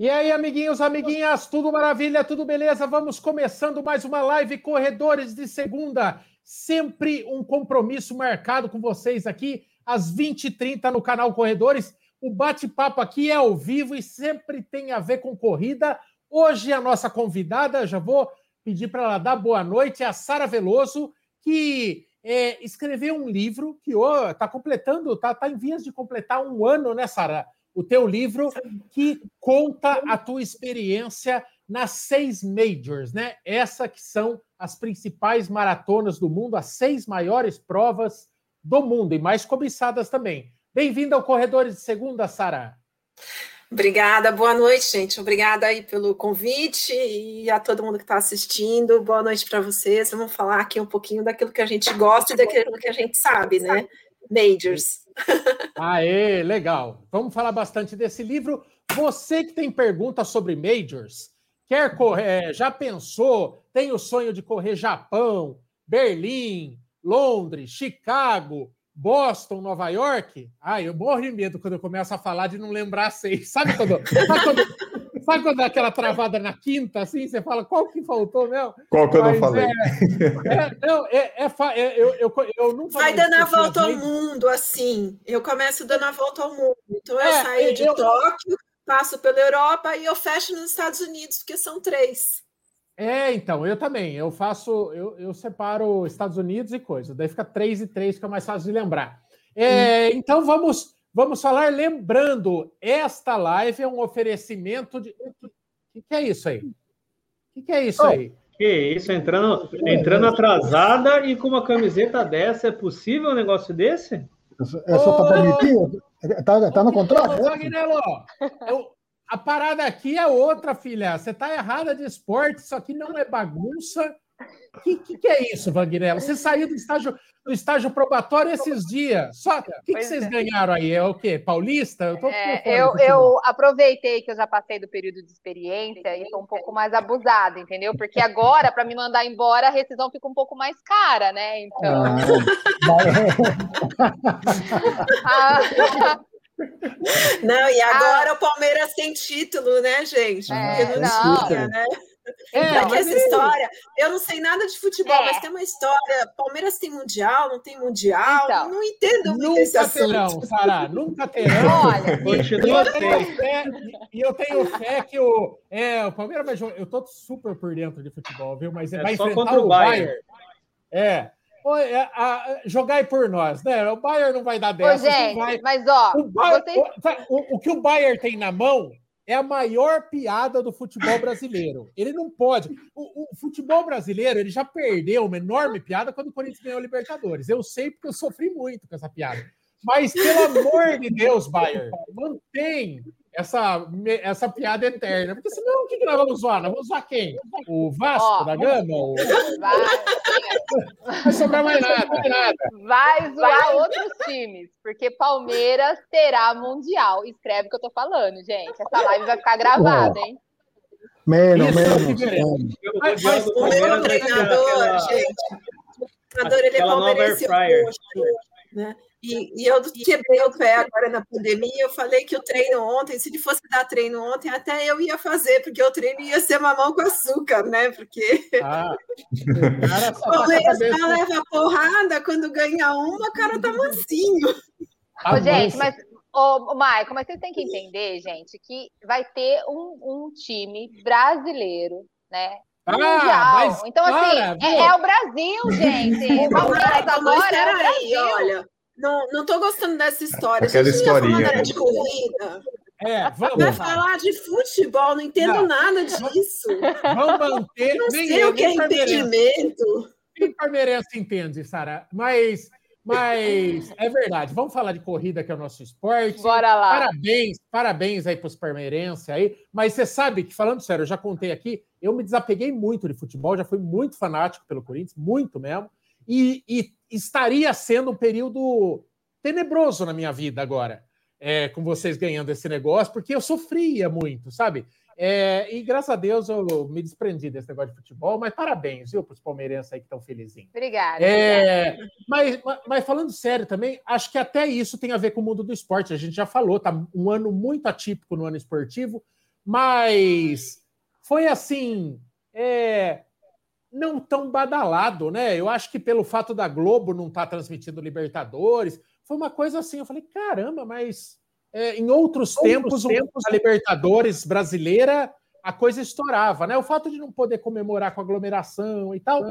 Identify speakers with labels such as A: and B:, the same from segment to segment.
A: E aí, amiguinhos, amiguinhas, tudo maravilha, tudo beleza? Vamos começando mais uma live Corredores de Segunda. Sempre um compromisso marcado com vocês aqui, às 20h30 no canal Corredores. O bate-papo aqui é ao vivo e sempre tem a ver com corrida. Hoje, a nossa convidada, já vou pedir para ela dar boa noite, é a Sara Veloso, que é, escreveu um livro que está oh, completando, está tá em vias de completar um ano, né, Sara? O teu livro que conta a tua experiência nas seis majors, né? Essa que são as principais maratonas do mundo, as seis maiores provas do mundo e mais cobiçadas também. Bem-vinda ao Corredores de Segunda, Sara.
B: Obrigada, boa noite, gente. Obrigada aí pelo convite e a todo mundo que está assistindo. Boa noite para vocês. Vamos falar aqui um pouquinho daquilo que a gente gosta e daquilo que a gente sabe, né? Majors.
A: Aê, legal. Vamos falar bastante desse livro. Você que tem perguntas sobre majors, quer correr, já pensou, tem o sonho de correr Japão, Berlim, Londres, Chicago, Boston, Nova York? Ah, eu morro de medo quando eu começo a falar de não lembrar seis. Sabe quando, sabe quando, Sabe quando dá aquela travada na quinta, assim, você fala qual que faltou mesmo?
C: Qual que eu não falei?
A: É, é, não, é, é, é, eu, eu, eu nunca.
B: Vai dando a volta ao mundo, assim. Eu começo dando a volta ao mundo. Então eu é, saio de eu... Tóquio, passo pela Europa e eu fecho nos Estados Unidos, porque são três.
A: É, então, eu também. Eu faço, eu, eu separo Estados Unidos e coisa. Daí fica três e três, que é mais fácil de lembrar. É, hum. Então vamos Vamos falar, lembrando, esta live é um oferecimento de. O que, que, é isso aí? O que, que, é isso oh, aí?
D: Que isso, entrando, entrando atrasada e com uma camiseta dessa, é possível um negócio desse?
C: É só para permitir? Tá, tá no contrato?
A: Ô, a parada aqui é outra, filha. Você tá errada de esporte, isso aqui não é bagunça. O que, que, que, é isso, Vanguinello? Você saiu do estágio, do estágio probatório esses dias. Só o que, que vocês é. ganharam aí? É o quê? Paulista?
E: Eu, é, eu, eu, aproveitei que eu já passei do período de experiência e estou um pouco mais abusada, entendeu? Porque agora, para me mandar embora, a rescisão fica um pouco mais cara, né? Então.
B: Ah, Não, e agora ah, o Palmeiras tem título, né, gente?
E: É, Porque não, não. Tinha, né?
B: É, essa história, eu não sei nada de futebol, é. mas tem uma história. Palmeiras tem mundial, não tem mundial, então, não entendo muito
A: nunca esse assunto. Terão, Sará, nunca terão. Olha, continua E eu tenho fé que o, é, o Palmeiras vai jogar. Eu tô super por dentro de futebol, viu? Mas é vai só enfrentar o Bayern. Bayern. É. É, jogar por nós, né? O Bayern não vai dar dessa.
E: Ô, gente, vai... mas ó,
A: o, Bayern, vocês... o, o, que o Bayern tem na mão é a maior piada do futebol brasileiro. Ele não pode. O, o, futebol brasileiro ele já perdeu uma enorme piada quando o Corinthians ganhou a Libertadores. Eu sei porque eu sofri muito com essa piada. Mas, pelo amor de Deus, Bayern, mantém essa, essa piada eterna. Porque senão, o que, que nós vamos zoar? Nós vamos zoar quem? O Vasco da Gama? O... Vai... vai sobrar mais nada, mais nada.
E: Vai zoar vai. outros times, porque Palmeiras terá Mundial. Escreve o que eu tô falando, gente. Essa live vai ficar gravada, hein?
C: Menos, menos.
B: Mas, mas, o meu treinador, gente, o treinador, ele é palmeirense né? E, e, eu quebrei o pé agora na pandemia. Eu falei que o treino ontem, se ele fosse dar treino ontem, até eu ia fazer, porque o treino ia ser mamão com açúcar, né? Porque ah, o Palmeiras leva porrada, quando ganha uma, o cara tá mansinho.
E: Ô, gente, mas, ô, Maicon, mas vocês têm que entender, gente, que vai ter um, um time brasileiro, né? Ah, mundial. então, assim, é, é, o Brasil, gente. Palmeiras agora é o Brasil.
B: Olha, não, não tô gostando dessa história.
C: Aquela historinha.
B: de corrida. É, vamos. Vai falar de futebol, não entendo não. nada disso.
A: Vamos manter.
B: Não nem sei eu, o que é impedimento.
A: Nem palmeirense entende, Sara, mas, mas é verdade. Vamos falar de corrida, que é o nosso esporte.
E: Bora lá.
A: Parabéns, parabéns aí para os palmeirenses aí. Mas você sabe que, falando sério, eu já contei aqui, eu me desapeguei muito de futebol, já fui muito fanático pelo Corinthians, muito mesmo. E, e estaria sendo um período tenebroso na minha vida agora, é, com vocês ganhando esse negócio, porque eu sofria muito, sabe? É, e graças a Deus eu me desprendi desse negócio de futebol, mas parabéns, viu, para os palmeirenses aí que estão felizinhos.
E: Obrigada.
A: É, mas, mas, falando sério também, acho que até isso tem a ver com o mundo do esporte. A gente já falou, tá um ano muito atípico no ano esportivo, mas foi assim, é, não tão badalado, né? Eu acho que pelo fato da Globo não estar tá transmitindo Libertadores, foi uma coisa assim. Eu falei, caramba, mas é, em outros, outros tempos, tempos, a Libertadores brasileira a coisa estourava, né? O fato de não poder comemorar com aglomeração e tal,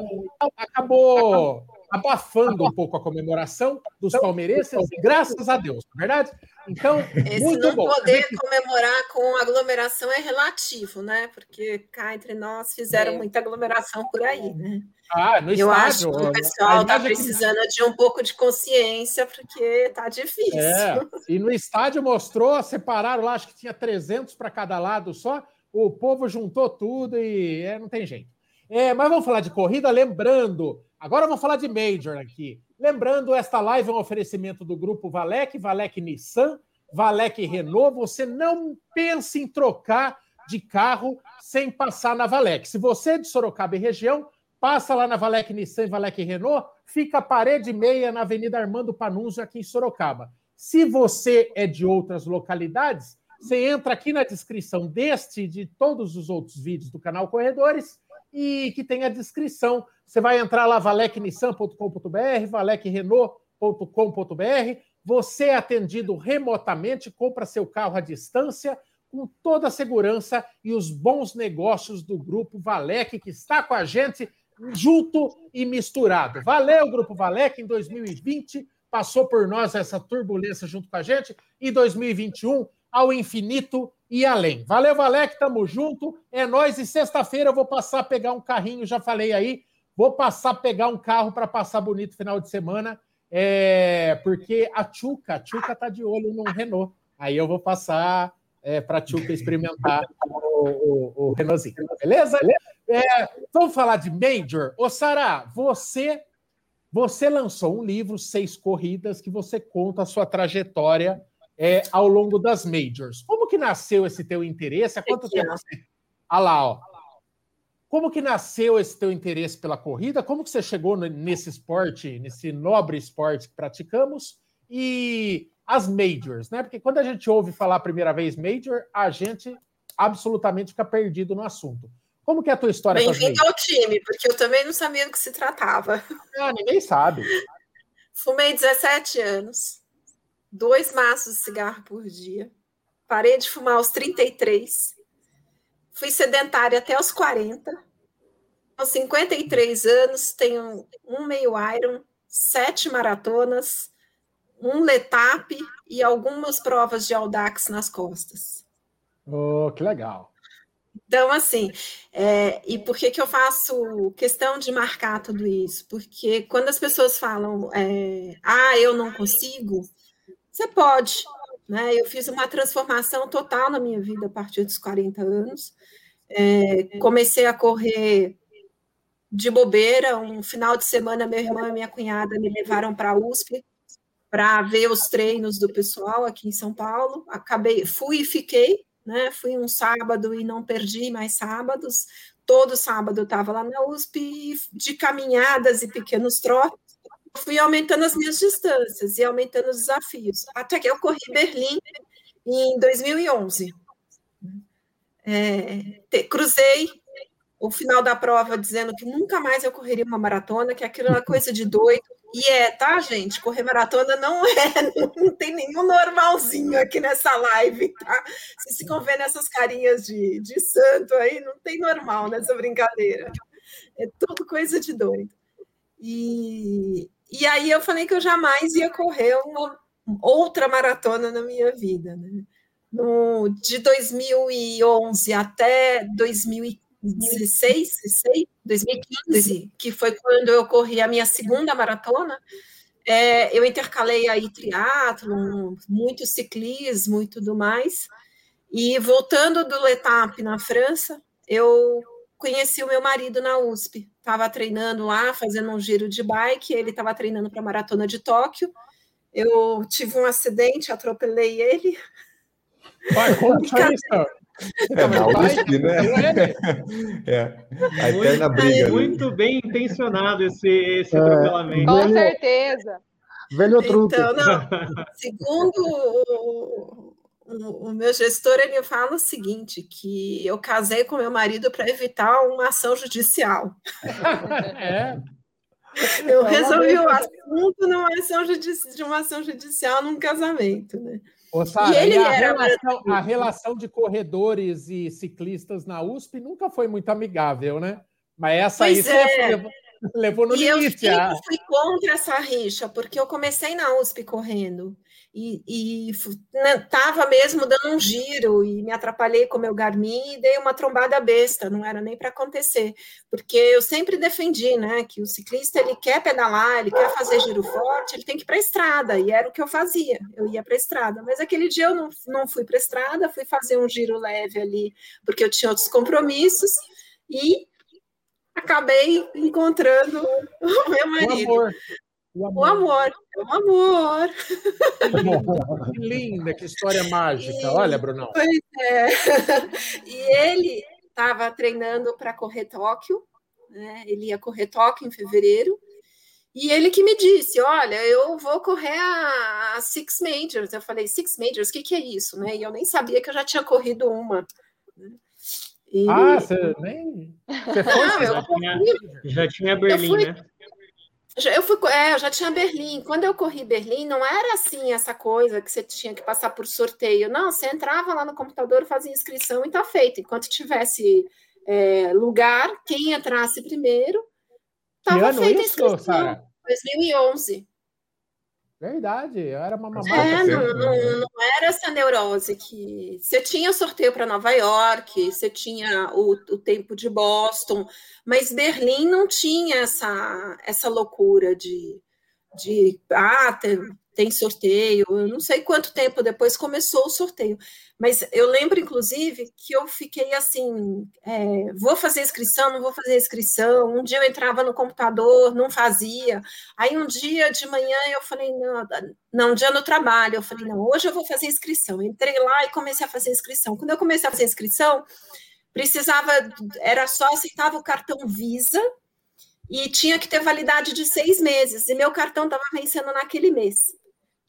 A: acabou abafando um pouco a comemoração dos palmeirenses, graças a Deus, não é verdade? Então,
B: Esse muito não bom. poder comemorar com aglomeração é relativo, né? Porque cá entre nós fizeram é. muita aglomeração por aí, né?
A: Ah, no
B: Eu
A: estádio.
B: acho que o pessoal está precisando que... de um pouco de consciência, porque tá difícil. É.
A: E no estádio mostrou, separaram lá, acho que tinha 300 para cada lado só, o povo juntou tudo e é, não tem jeito. É, mas vamos falar de corrida, lembrando. Agora vamos falar de Major aqui. Lembrando, esta live é um oferecimento do grupo Valec, Valec Nissan, Valec Renault. Você não pense em trocar de carro sem passar na Valec. Se você é de Sorocaba e região, passa lá na Valec Nissan e Valec Renault, fica a parede meia na Avenida Armando Panunzio, aqui em Sorocaba. Se você é de outras localidades, você entra aqui na descrição deste e de todos os outros vídeos do canal Corredores e que tem a descrição. Você vai entrar lá, valecnissan.com.br, valecrenault.com.br. Você é atendido remotamente, compra seu carro à distância, com toda a segurança e os bons negócios do Grupo Valec, que está com a gente junto e misturado. Valeu, Grupo Valec, em 2020 passou por nós essa turbulência junto com a gente, e 2021 ao infinito e além. Valeu, Valec, tamo junto. É nós e sexta-feira eu vou passar a pegar um carrinho, já falei aí, vou passar a pegar um carro para passar bonito final de semana, é, porque a Tchuca, a tá de olho no Renault. Aí eu vou passar é, para a Tchuca experimentar o, o, o Renaultzinho, beleza? É, vamos falar de Major. Ô, Sara, você, você lançou um livro, Seis Corridas, que você conta a sua trajetória é, ao longo das majors. Como que nasceu esse teu interesse? Há quanto tempo você... Ah lá, ó. Como que nasceu esse teu interesse pela corrida? Como que você chegou nesse esporte, nesse nobre esporte que praticamos? E as majors, né? Porque quando a gente ouve falar a primeira vez major, a gente absolutamente fica perdido no assunto. Como que é a tua história
B: Bem-vindo ao time, porque eu também não sabia do que se tratava.
A: Ah, ninguém sabe.
B: Fumei 17 anos dois maços de cigarro por dia. Parei de fumar aos 33. Fui sedentária até os 40. Aos 53 anos, tenho um meio Iron, sete maratonas, um letap e algumas provas de Audax nas costas.
A: Oh, que legal.
B: Então, assim, é, e por que, que eu faço questão de marcar tudo isso? Porque quando as pessoas falam, é, ah, eu não consigo, você pode. Né? Eu fiz uma transformação total na minha vida a partir dos 40 anos. É, comecei a correr de bobeira. Um final de semana, meu irmão e minha cunhada me levaram para a USP para ver os treinos do pessoal aqui em São Paulo. Acabei, fui e fiquei, né? Fui um sábado e não perdi mais sábados. Todo sábado eu estava lá na USP, de caminhadas e pequenos trotes fui aumentando as minhas distâncias e aumentando os desafios, até que eu corri Berlim em 2011. É, cruzei o final da prova dizendo que nunca mais eu correria uma maratona, que aquilo era coisa de doido. E é, tá, gente? Correr maratona não é, não tem nenhum normalzinho aqui nessa live, tá? Vocês ficam vendo essas carinhas de, de santo aí, não tem normal nessa brincadeira. É tudo coisa de doido. E, e aí eu falei que eu jamais ia correr uma outra maratona na minha vida. Né? No, de 2011 até 2016, 2015, que foi quando eu corri a minha segunda maratona, é, eu intercalei aí triatlo, muito ciclismo e tudo mais. E voltando do Letap na França, eu conheci o meu marido na USP. Estava treinando lá, fazendo um giro de bike, ele estava treinando para a maratona de Tóquio. Eu tive um acidente, atropelei ele.
A: Pai, como que é isso?
F: É USP, né? É, a eterna briga.
D: Muito bem intencionado esse, esse é, atropelamento.
E: Com certeza.
C: Velho truque. Então,
B: não, segundo o, o, meu gestor ele fala o seguinte: que eu casei com meu marido para evitar uma ação judicial. é. Eu resolvi o assunto numa ação de uma ação judicial num casamento, né?
A: Ô, Sarah, e ele a, era relação, a relação de corredores e ciclistas na USP nunca foi muito amigável, né? Mas essa pois aí é. levou, levou no
B: e limite. Eu sempre fui contra essa rixa, porque eu comecei na USP correndo e estava né, mesmo dando um giro e me atrapalhei com meu Garmin e dei uma trombada besta, não era nem para acontecer, porque eu sempre defendi, né, que o ciclista ele quer pedalar, ele quer fazer giro forte, ele tem que ir para a estrada, e era o que eu fazia, eu ia para a estrada, mas aquele dia eu não, não fui para a estrada, fui fazer um giro leve ali, porque eu tinha outros compromissos, e acabei encontrando o meu marido. O amor. O amor. O amor, é amor.
A: Que linda, que história mágica. E, Olha, Brunão.
B: Pois é. E ele estava treinando para correr Tóquio, né? ele ia correr Tóquio em fevereiro, e ele que me disse: Olha, eu vou correr a, a Six Majors. Eu falei: Six Majors, o que, que é isso? Né? E eu nem sabia que eu já tinha corrido uma.
A: Né? E... Ah, você nem. Você foi, Não,
D: já, tinha, já tinha Berlim, fui... né?
B: Eu fui, é, eu já tinha Berlim. Quando eu corri Berlim, não era assim essa coisa que você tinha que passar por sorteio. Não, você entrava lá no computador, fazia inscrição e tá feito. Enquanto tivesse é, lugar, quem entrasse primeiro, estava feita a inscrição. Sarah? 2011.
A: Verdade, eu era uma mamãe.
B: É, não, não, não, era essa neurose que. Você tinha o sorteio para Nova York, você tinha o, o tempo de Boston, mas Berlim não tinha essa, essa loucura de, de ah, tem, tem sorteio. Eu não sei quanto tempo depois começou o sorteio. Mas eu lembro, inclusive, que eu fiquei assim: é, vou fazer inscrição, não vou fazer inscrição. Um dia eu entrava no computador, não fazia. Aí um dia de manhã eu falei: não, não, um dia no trabalho. Eu falei: não, hoje eu vou fazer inscrição. Entrei lá e comecei a fazer inscrição. Quando eu comecei a fazer inscrição, precisava, era só aceitava o cartão Visa e tinha que ter validade de seis meses. E meu cartão estava vencendo naquele mês.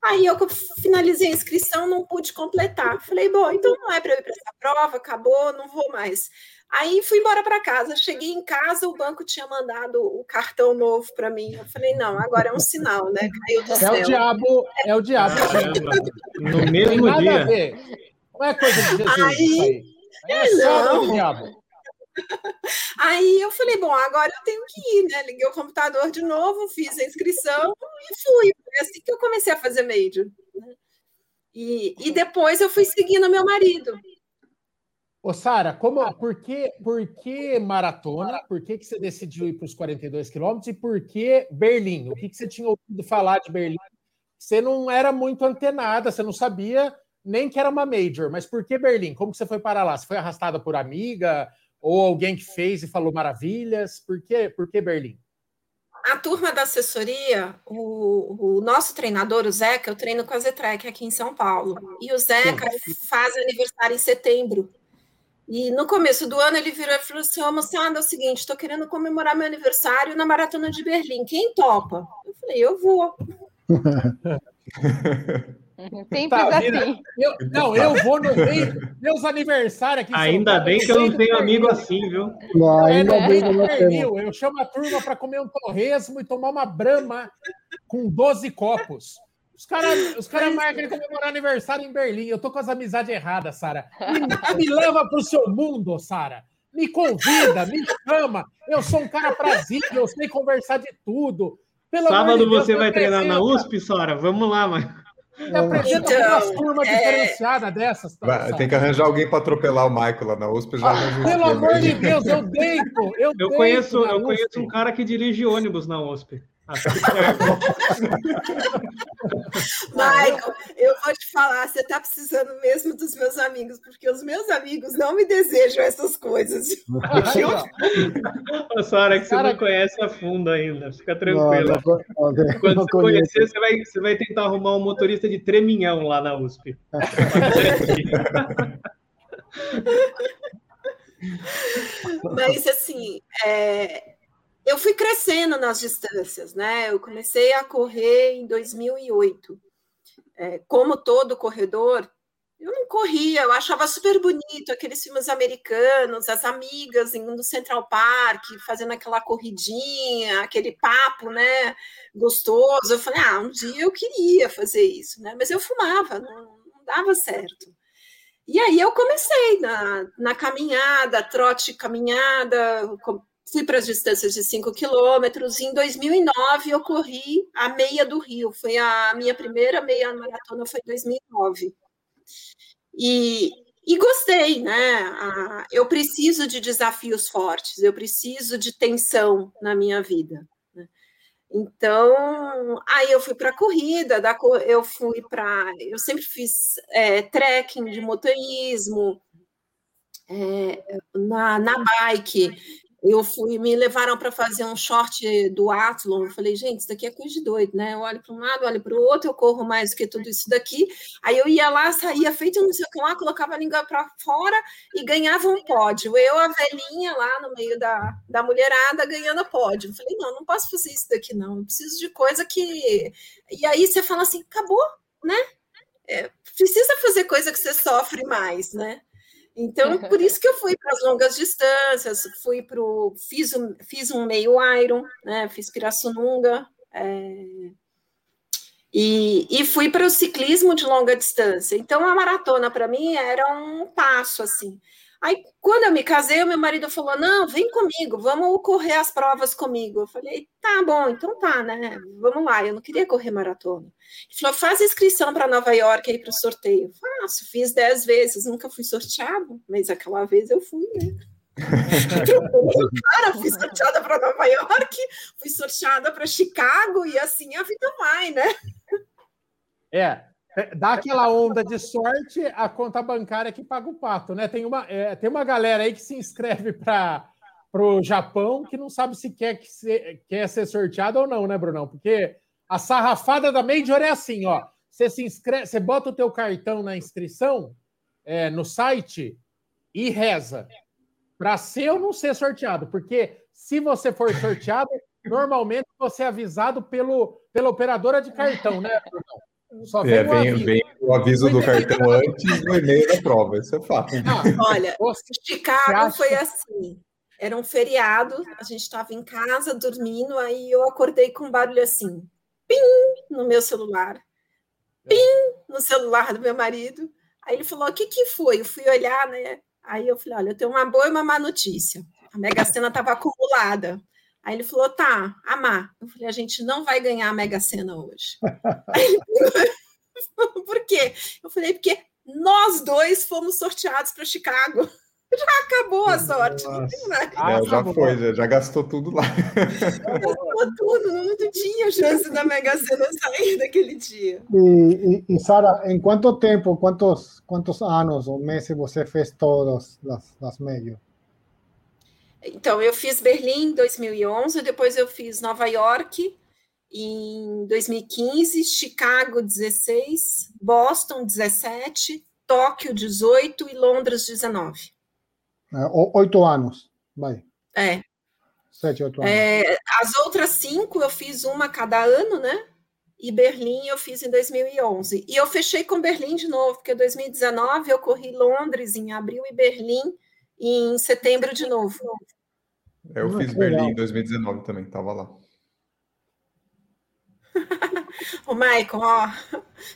B: Aí eu finalizei a inscrição, não pude completar. Falei, bom, então não é para eu ir para essa prova, acabou, não vou mais. Aí fui embora para casa. Cheguei em casa, o banco tinha mandado o cartão novo para mim. Eu falei, não, agora é um sinal, né?
A: Caiu do é céu. o diabo, é o diabo.
D: no mesmo dia.
A: Não é coisa de Jesus aí, isso aí. É, é
B: não. do diabo. Aí eu falei, bom, agora eu tenho que ir, né? Liguei o computador de novo, fiz a inscrição e fui. Foi assim que eu comecei a fazer major. Né? E, e depois eu fui seguindo meu marido.
A: Ô, Sara, como, por, que, por que maratona? Por que, que você decidiu ir para os 42 quilômetros? E por que Berlim? O que, que você tinha ouvido falar de Berlim? Você não era muito antenada, você não sabia nem que era uma major, mas por que Berlim? Como que você foi para lá? Você foi arrastada por amiga? Ou alguém que fez e falou maravilhas? Por que, por que Berlim?
B: A turma da assessoria, o, o nosso treinador, o Zeca, eu treino com a Zetrec aqui em São Paulo. E o Zeca Sim. faz aniversário em setembro. E no começo do ano ele virou e falou assim: Ô oh, moçada, é o seguinte, estou querendo comemorar meu aniversário na Maratona de Berlim. Quem topa? Eu falei, eu vou.
E: Simples tá, assim.
A: Eu, não, eu vou no meio. Meus aniversários aqui.
D: Ainda bem que eu não tenho amigo assim, viu?
A: Não, ainda é, bem que eu não Eu chamo a turma para comer um torresmo e tomar uma brama com 12 copos. Os caras os cara marcam comemorar aniversário em Berlim. Eu tô com as amizades erradas, Sara. Me, me leva para o seu mundo, Sara. Me convida, me chama. Eu sou um cara prazível, eu sei conversar de tudo.
D: Pelo Sábado Deus, você vai treinar na USP, Sara? Vamos lá, mãe.
A: Me apresenta então, uma turma é... diferenciada dessas.
F: Tá, Vai, tem que arranjar alguém para atropelar o Michael lá na USP. Já
A: ah, pelo amor de Deus, eu deito. Eu,
D: eu conheço, eu conheço um cara que dirige ônibus na USP.
B: Michael, eu vou te falar, você está precisando mesmo dos meus amigos, porque os meus amigos não me desejam essas coisas.
D: Ô, Sara, que você Cara... não conhece a fundo ainda, fica tranquila. Não, não, não, Quando você conhecer, você vai, você vai tentar arrumar um motorista de treminhão lá na USP.
B: Mas assim, é, eu fui crescendo nas distâncias, né? Eu comecei a correr em 2008. É, como todo corredor, Eu não corria, eu achava super bonito aqueles filmes americanos, as amigas no Central Park, fazendo aquela corridinha, aquele papo, né, gostoso. Eu falei, ah, um dia eu queria fazer isso, né? Mas eu fumava, não, não dava certo. E aí eu comecei na, na caminhada, trote caminhada, fui para as distâncias de 5 quilômetros. Em 2009 eu corri a meia do Rio, foi a minha primeira meia maratona, foi em 2009. E, e gostei, né? eu preciso de desafios fortes, eu preciso de tensão na minha vida. Né? Então, aí eu fui para a corrida, eu fui para. Eu sempre fiz é, trekking de motorismo, é, na, na bike, eu fui, me levaram para fazer um short do Athlon. Eu falei, gente, isso daqui é coisa de doido, né? Eu olho para um lado, olho para o outro, eu corro mais do que tudo isso daqui. Aí eu ia lá, saía feito não sei o que lá, colocava a língua para fora e ganhava um pódio. Eu, a velhinha lá no meio da, da mulherada, ganhando pódio. Eu falei, não, não posso fazer isso daqui, não. Eu preciso de coisa que. E aí você fala assim, acabou, né? É, precisa fazer coisa que você sofre mais, né? Então, por isso que eu fui para as longas distâncias, fui para fiz um, fiz um meio Iron, né? Fiz Pirassununga, é, e, e fui para o ciclismo de longa distância. Então, a maratona para mim era um passo assim. Aí, quando eu me casei, o meu marido falou: Não, vem comigo, vamos correr as provas comigo. Eu falei: Tá bom, então tá, né? Vamos lá. Eu não queria correr maratona. Ele falou: Faz inscrição para Nova York aí para o sorteio. Faço, fiz dez vezes, nunca fui sorteado, mas aquela vez eu fui, né? Cara, fui sorteada para Nova York, fui sorteada para Chicago e assim a vida vai, né?
A: É, dá aquela onda de sorte, a conta bancária que paga o pato, né? Tem uma, é, tem uma galera aí que se inscreve para o Japão que não sabe se quer, que se, quer ser sorteado ou não, né, Brunão? Porque a sarrafada da Major é assim, ó. Você se inscreve, você bota o teu cartão na inscrição é, no site e reza para ser ou não ser sorteado, porque se você for sorteado, normalmente você é avisado pelo, pela operadora de cartão, né, Brunão?
F: Só vem, é, vem, aviso. vem o aviso do cartão antes do e-mail da prova, isso é fato.
B: olha, Chicago foi assim. Era um feriado, a gente estava em casa dormindo, aí eu acordei com um barulho assim, pim, no meu celular, pim, no celular do meu marido. Aí ele falou: o que, que foi? Eu fui olhar, né? Aí eu falei: olha, eu tenho uma boa e uma má notícia. A Mega Sena estava acumulada. Aí ele falou: tá, amar. Eu falei: a gente não vai ganhar a Mega Sena hoje. Aí ele falou, Por quê? Eu falei: porque nós dois fomos sorteados para Chicago. Já acabou a sorte. Não tem mais.
F: Ah, já foi, já, já, gastou tudo lá.
B: Gastou tudo, não tinha chance da Mega Sena sair daquele dia.
C: E, e, e Sara, em quanto tempo, quantos, quantos anos ou meses você fez todas as, as meios?
B: Então, eu fiz Berlim em 2011, depois eu fiz Nova York em 2015, Chicago 16, Boston 17, Tóquio 18 e Londres 19.
C: É, oito anos, vai.
B: É.
C: Sete, oito anos.
B: É, as outras cinco eu fiz uma cada ano, né? E Berlim eu fiz em 2011. E eu fechei com Berlim de novo, porque em 2019 eu corri Londres em abril e Berlim em setembro de novo.
F: Eu ah, fiz Berlim em 2019 também, estava lá.
B: o Maicon, ó,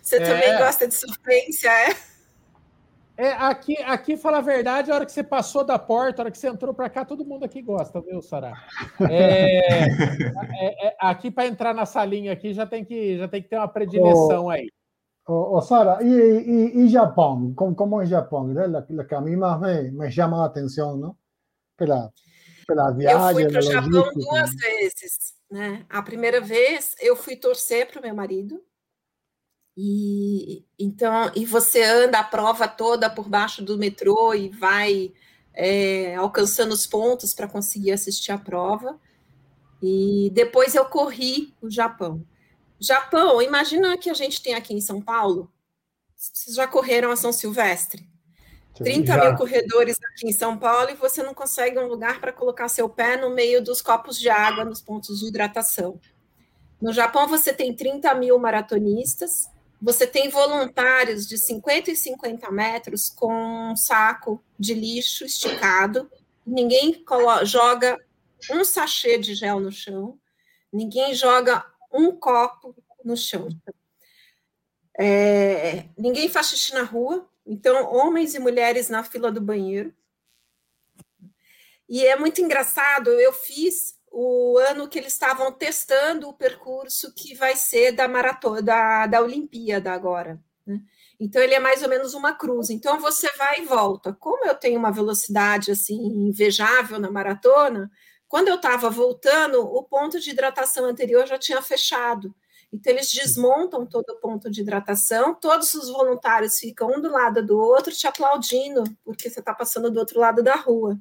B: você é... também gosta de sofrência, é?
A: É, aqui, aqui, fala a verdade, a hora que você passou da porta, a hora que você entrou para cá, todo mundo aqui gosta, viu, Sará? É, é, é, aqui para entrar na salinha aqui já tem que, já tem que ter uma predileção aí.
C: O, o Sara, e, e, e, Japão? Como, como é Japão? É la, la que a mim mais me, me chama a atenção, não? Pela, pela viagem.
B: Eu fui para o Japão duas vezes. Né? A primeira vez eu fui torcer para o meu marido. E então, e você anda a prova toda por baixo do metrô e vai é, alcançando os pontos para conseguir assistir a prova. E depois eu corri o Japão. Japão, imagina que a gente tem aqui em São Paulo. Vocês já correram a São Silvestre? 30 Já. mil corredores aqui em São Paulo e você não consegue um lugar para colocar seu pé no meio dos copos de água nos pontos de hidratação. No Japão, você tem 30 mil maratonistas você tem voluntários de 50 e 50 metros com um saco de lixo esticado, ninguém joga um sachê de gel no chão, ninguém joga um copo no chão. É, ninguém faz xixi na rua, então homens e mulheres na fila do banheiro. E é muito engraçado, eu fiz o ano que eles estavam testando o percurso que vai ser da maratona, da, da Olimpíada agora. Né? Então, ele é mais ou menos uma cruz. Então, você vai e volta. Como eu tenho uma velocidade assim invejável na maratona, quando eu estava voltando, o ponto de hidratação anterior já tinha fechado. Então, eles desmontam todo o ponto de hidratação, todos os voluntários ficam um do lado do outro te aplaudindo, porque você está passando do outro lado da rua.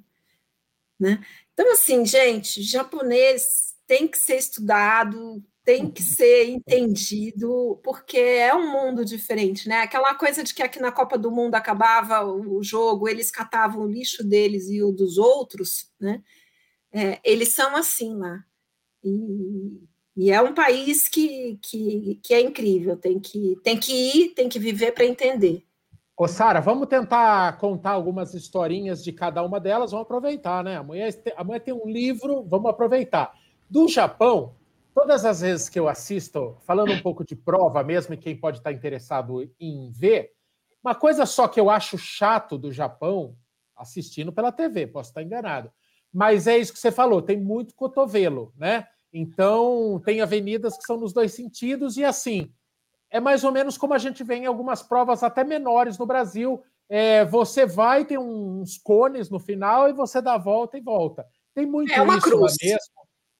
B: Né? Então, assim, gente, japonês tem que ser estudado, tem que ser entendido, porque é um mundo diferente, né? Aquela coisa de que aqui na Copa do Mundo acabava o jogo, eles catavam o lixo deles e o dos outros, né? É, eles são assim lá. E, e, é um país que, que, que é incrível, tem que, tem que ir, tem que viver para entender.
A: Ô, Sara, vamos tentar contar algumas historinhas de cada uma delas. Vamos aproveitar, né? Amanhã, amanhã tem um livro, vamos aproveitar. Do Japão, todas as vezes que eu assisto, falando um pouco de prova mesmo, e quem pode estar interessado em ver, uma coisa só que eu acho chato do Japão, assistindo pela TV, posso estar enganado, mas é isso que você falou, tem muito cotovelo, né? Então, tem avenidas que são nos dois sentidos, e assim, é mais ou menos como a gente vê em algumas provas até menores no Brasil. É, você vai, tem uns cones no final e você dá a volta e volta. Tem muito é uma isso cruz. mesmo.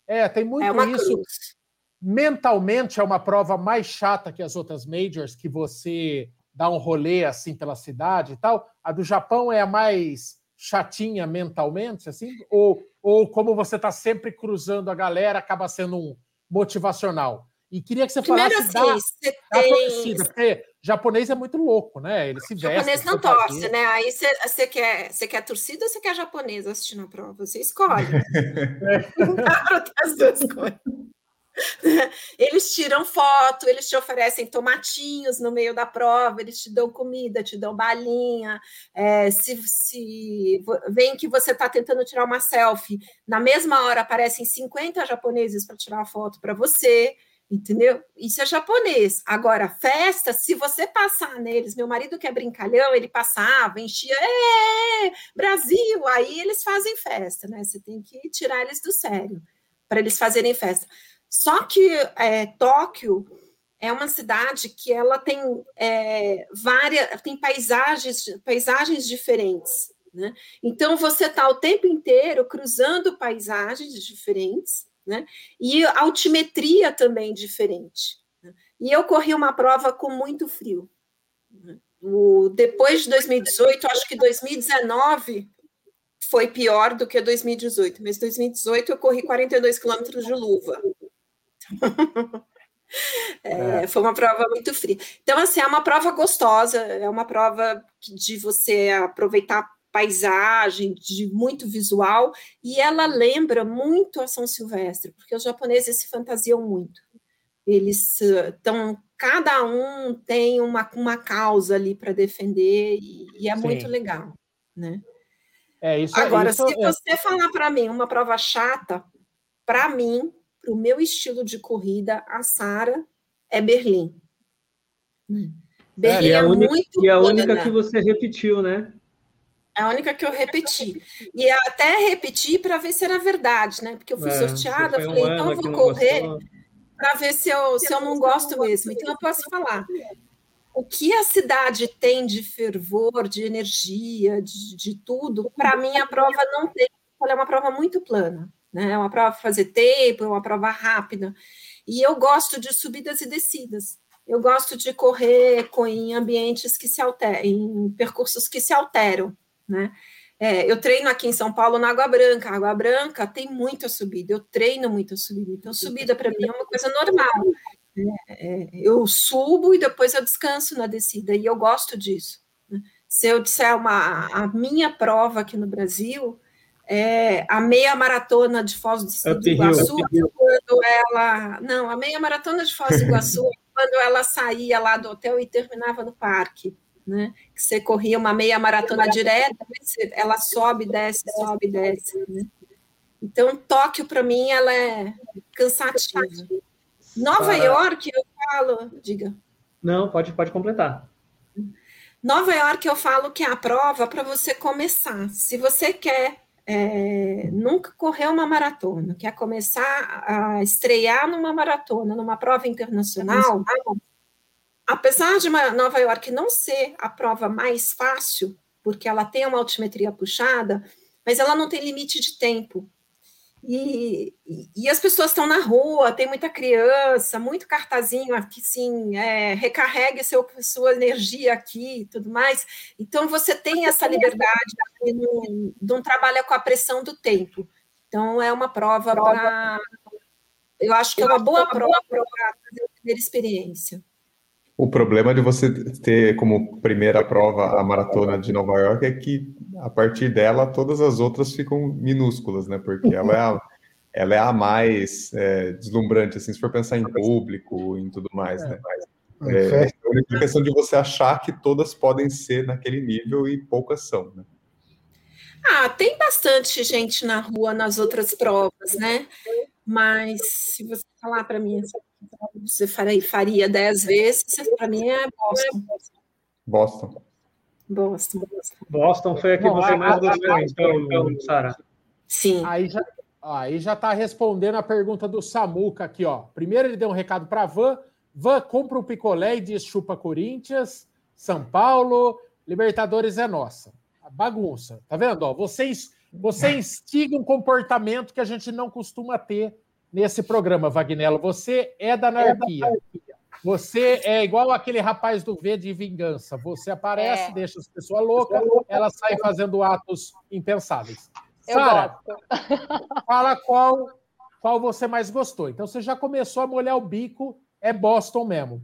A: É, tem muito é isso. Cruz. Mentalmente é uma prova mais chata que as outras majors, que você dá um rolê assim pela cidade e tal. A do Japão é a mais chatinha mentalmente, assim? Ou, ou como você está sempre cruzando a galera, acaba sendo um motivacional? E queria que você
B: Primeiro,
A: falasse
B: assim, da, da tem...
A: torcida, porque japonês é muito louco, né? Ele se veste.
B: Japonês não torce, né? Aí você, quer, você quer torcida ou você quer japonês assistindo a prova? Você escolhe. não dá para ter as duas coisas. Eles tiram foto, eles te oferecem tomatinhos no meio da prova, eles te dão comida, te dão balinha. É, se, se vem que você está tentando tirar uma selfie, na mesma hora aparecem 50 japoneses para tirar a foto para você entendeu? Isso é japonês. Agora, festa, se você passar neles, meu marido que é brincalhão, ele passava, enchia, Brasil, aí eles fazem festa, né? Você tem que tirar eles do sério para eles fazerem festa. Só que é, Tóquio é uma cidade que ela tem é, várias, tem paisagens, paisagens diferentes. Né? Então você está o tempo inteiro cruzando paisagens diferentes, né? E altimetria também diferente. Né? E eu corri uma prova com muito frio. Né? O, depois de 2018, acho que 2019 foi pior do que 2018, mas 2018 eu corri 42 quilômetros de luva. É, é. Foi uma prova muito fria. Então, assim, é uma prova gostosa, é uma prova de você aproveitar paisagem, de muito visual, e ela lembra muito a São Silvestre, porque os japoneses se fantasiam muito. Eles estão, cada um tem uma, uma causa ali para defender, e, e é Sim. muito legal, né?
A: É, isso,
B: Agora,
A: isso,
B: se é... você falar para mim uma prova chata, para mim, para o meu estilo de corrida, a Sara é Berlim.
D: Berlim é, é, a única, muito e a única que você repetiu, né?
B: É a única que eu repeti. E até repeti para ver se era verdade, né? Porque eu fui é, sorteada, falei, um então eu vou correr para ver se eu, se eu não gosto mesmo. Então eu posso falar. O que a cidade tem de fervor, de energia, de, de tudo, para mim a prova não tem. Ela é uma prova muito plana, né? É uma prova para fazer tempo, é uma prova rápida. E eu gosto de subidas e descidas. Eu gosto de correr com, em ambientes que se alteram, em percursos que se alteram né? É, eu treino aqui em São Paulo na Água Branca. A Água Branca tem muita subida, eu treino muita subida. Então, subida para mim é uma coisa normal. É, é, eu subo e depois eu descanso na descida, e eu gosto disso. Né? Se eu disser uma, a minha prova aqui no Brasil, é a meia maratona de Foz do, do Iguaçu, quando ela. Não, a meia maratona de Foz do Iguaçu quando ela saía lá do hotel e terminava no parque, né? Que você corria uma meia maratona direta, ela sobe, desce, sobe, desce. Né? Então, Tóquio, para mim, ela é cansativa. Nova Para... York, eu falo, diga.
D: Não, pode, pode completar.
B: Nova York, eu falo que é a prova para você começar. Se você quer é, nunca correr uma maratona, quer começar a estrear numa maratona, numa prova internacional, apesar de Nova York não ser a prova mais fácil, porque ela tem uma altimetria puxada, mas ela não tem limite de tempo. E, e, as pessoas estão na rua, tem muita criança, muito cartazinho aqui, sim, é, recarregue seu, sua energia aqui e tudo mais. Então, você tem essa liberdade de não, não trabalha com a pressão do tempo. Então, é uma prova para. Eu acho que é uma boa prova para fazer a primeira experiência.
F: O problema de você ter como primeira prova a maratona de Nova York é que a partir dela todas as outras ficam minúsculas, né? Porque ela é a, ela é a mais é, deslumbrante, assim, se for pensar em público, em tudo mais, né? É, é, é a questão de você achar que todas podem ser naquele nível e poucas são, né?
B: Ah, tem bastante gente na rua nas outras provas, né? Mas se você falar para mim assim, você faria, dez vezes, para mim é Boston.
F: Boston.
B: Boston.
D: Boston foi a que você mais gostou, então, Sara.
B: Sim.
A: Aí já, aí já está respondendo a pergunta do Samuca aqui, ó. Primeiro ele deu um recado para Van. Van compra um picolé e diz chupa Corinthians, São Paulo, Libertadores é nossa. A bagunça. Tá vendo? Ó, vocês, você instiga um comportamento que a gente não costuma ter nesse programa, Vagnello. Você é da anarquia. Você é igual aquele rapaz do V de vingança. Você aparece, é. deixa as pessoas loucas, elas saem fazendo atos impensáveis. Sara, fala qual, qual você mais gostou. Então você já começou a molhar o bico, é Boston mesmo.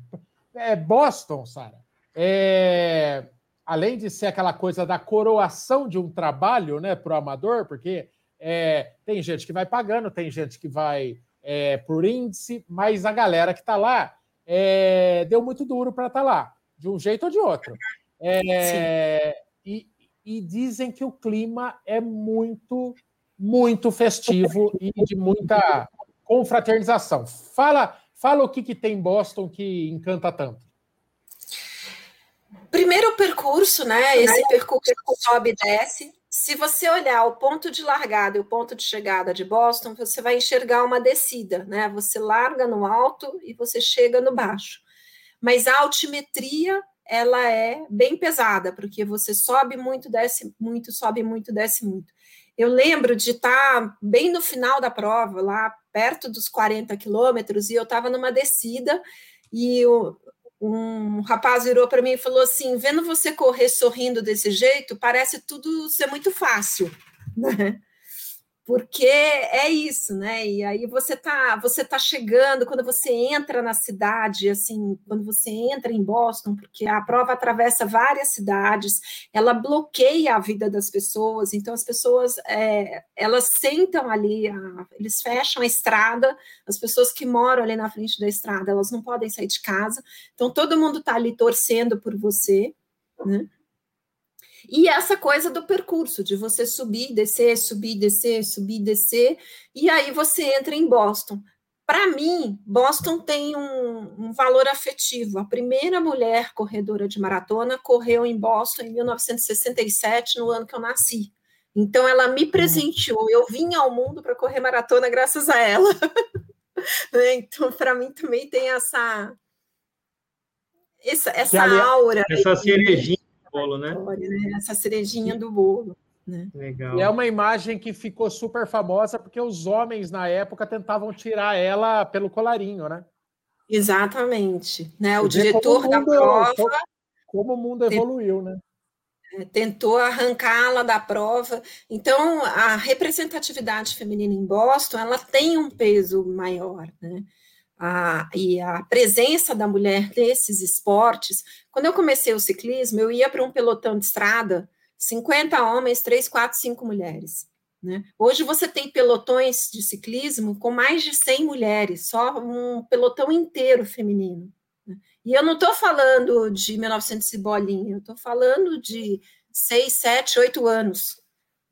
A: É Boston, Sara. É, além de ser aquela coisa da coroação de um trabalho né, para o amador, porque é, tem gente que vai pagando, tem gente que vai é, por índice, mas a galera que está lá é, deu muito duro para estar tá lá, de um jeito ou de outro. É, e, e, dizem que o clima é muito, muito festivo e de muita confraternização. Fala, fala o que, que tem em Boston que encanta tanto.
B: Primeiro o percurso, né? Esse percurso sobe e desce se você olhar o ponto de largada e o ponto de chegada de Boston, você vai enxergar uma descida, né? Você larga no alto e você chega no baixo. Mas a altimetria ela é bem pesada, porque você sobe muito, desce muito, sobe muito, desce muito. Eu lembro de estar bem no final da prova, lá perto dos 40 quilômetros, e eu estava numa descida, e o, um rapaz virou para mim e falou assim: vendo você correr sorrindo desse jeito, parece tudo ser muito fácil, né? Porque é isso, né? E aí você tá, você tá chegando quando você entra na cidade, assim, quando você entra em Boston, porque a prova atravessa várias cidades, ela bloqueia a vida das pessoas, então as pessoas é, elas sentam ali, a, eles fecham a estrada, as pessoas que moram ali na frente da estrada, elas não podem sair de casa, então todo mundo está ali torcendo por você, né? E essa coisa do percurso, de você subir, descer, subir, descer, subir, descer, e aí você entra em Boston. Para mim, Boston tem um, um, valor afetivo. A primeira mulher corredora de maratona correu em Boston em 1967, no ano que eu nasci. Então, ela me uhum. presenteou. Eu vim ao mundo para correr maratona graças a ela. Né? então, para mim também tem essa essa, essa aura.
D: Essa cerejinha bolo, né?
B: né? Essa cerejinha do bolo. Né?
A: Legal. E é uma imagem que ficou super famosa porque os homens na época tentavam tirar ela pelo colarinho, né?
B: Exatamente. Né? O diretor da prova.
A: Como o mundo evoluiu, né?
B: É, tentou arrancá-la da prova. Então, a representatividade feminina em Boston ela tem um peso maior, né? A, e a presença da mulher nesses esportes. Quando eu comecei o ciclismo, eu ia para um pelotão de estrada, 50 homens, 3, 4, 5 mulheres. Né? Hoje você tem pelotões de ciclismo com mais de 100 mulheres, só um pelotão inteiro feminino. E eu não estou falando de 1900 e bolinha, eu estou falando de 6, 7, 8 anos.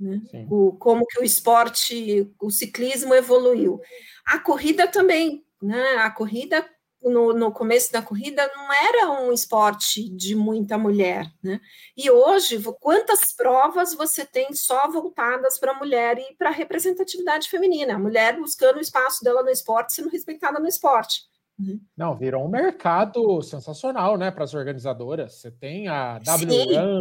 B: Né? O, como que o esporte, o ciclismo evoluiu. A corrida também, né? A corrida no, no, começo da corrida não era um esporte de muita mulher, né? E hoje, quantas provas você tem só voltadas para a mulher e para a representatividade feminina? A mulher buscando o espaço dela no esporte, sendo respeitada no esporte.
A: Né? Não, virou um mercado sensacional, né, para as organizadoras. Você tem a WRAM,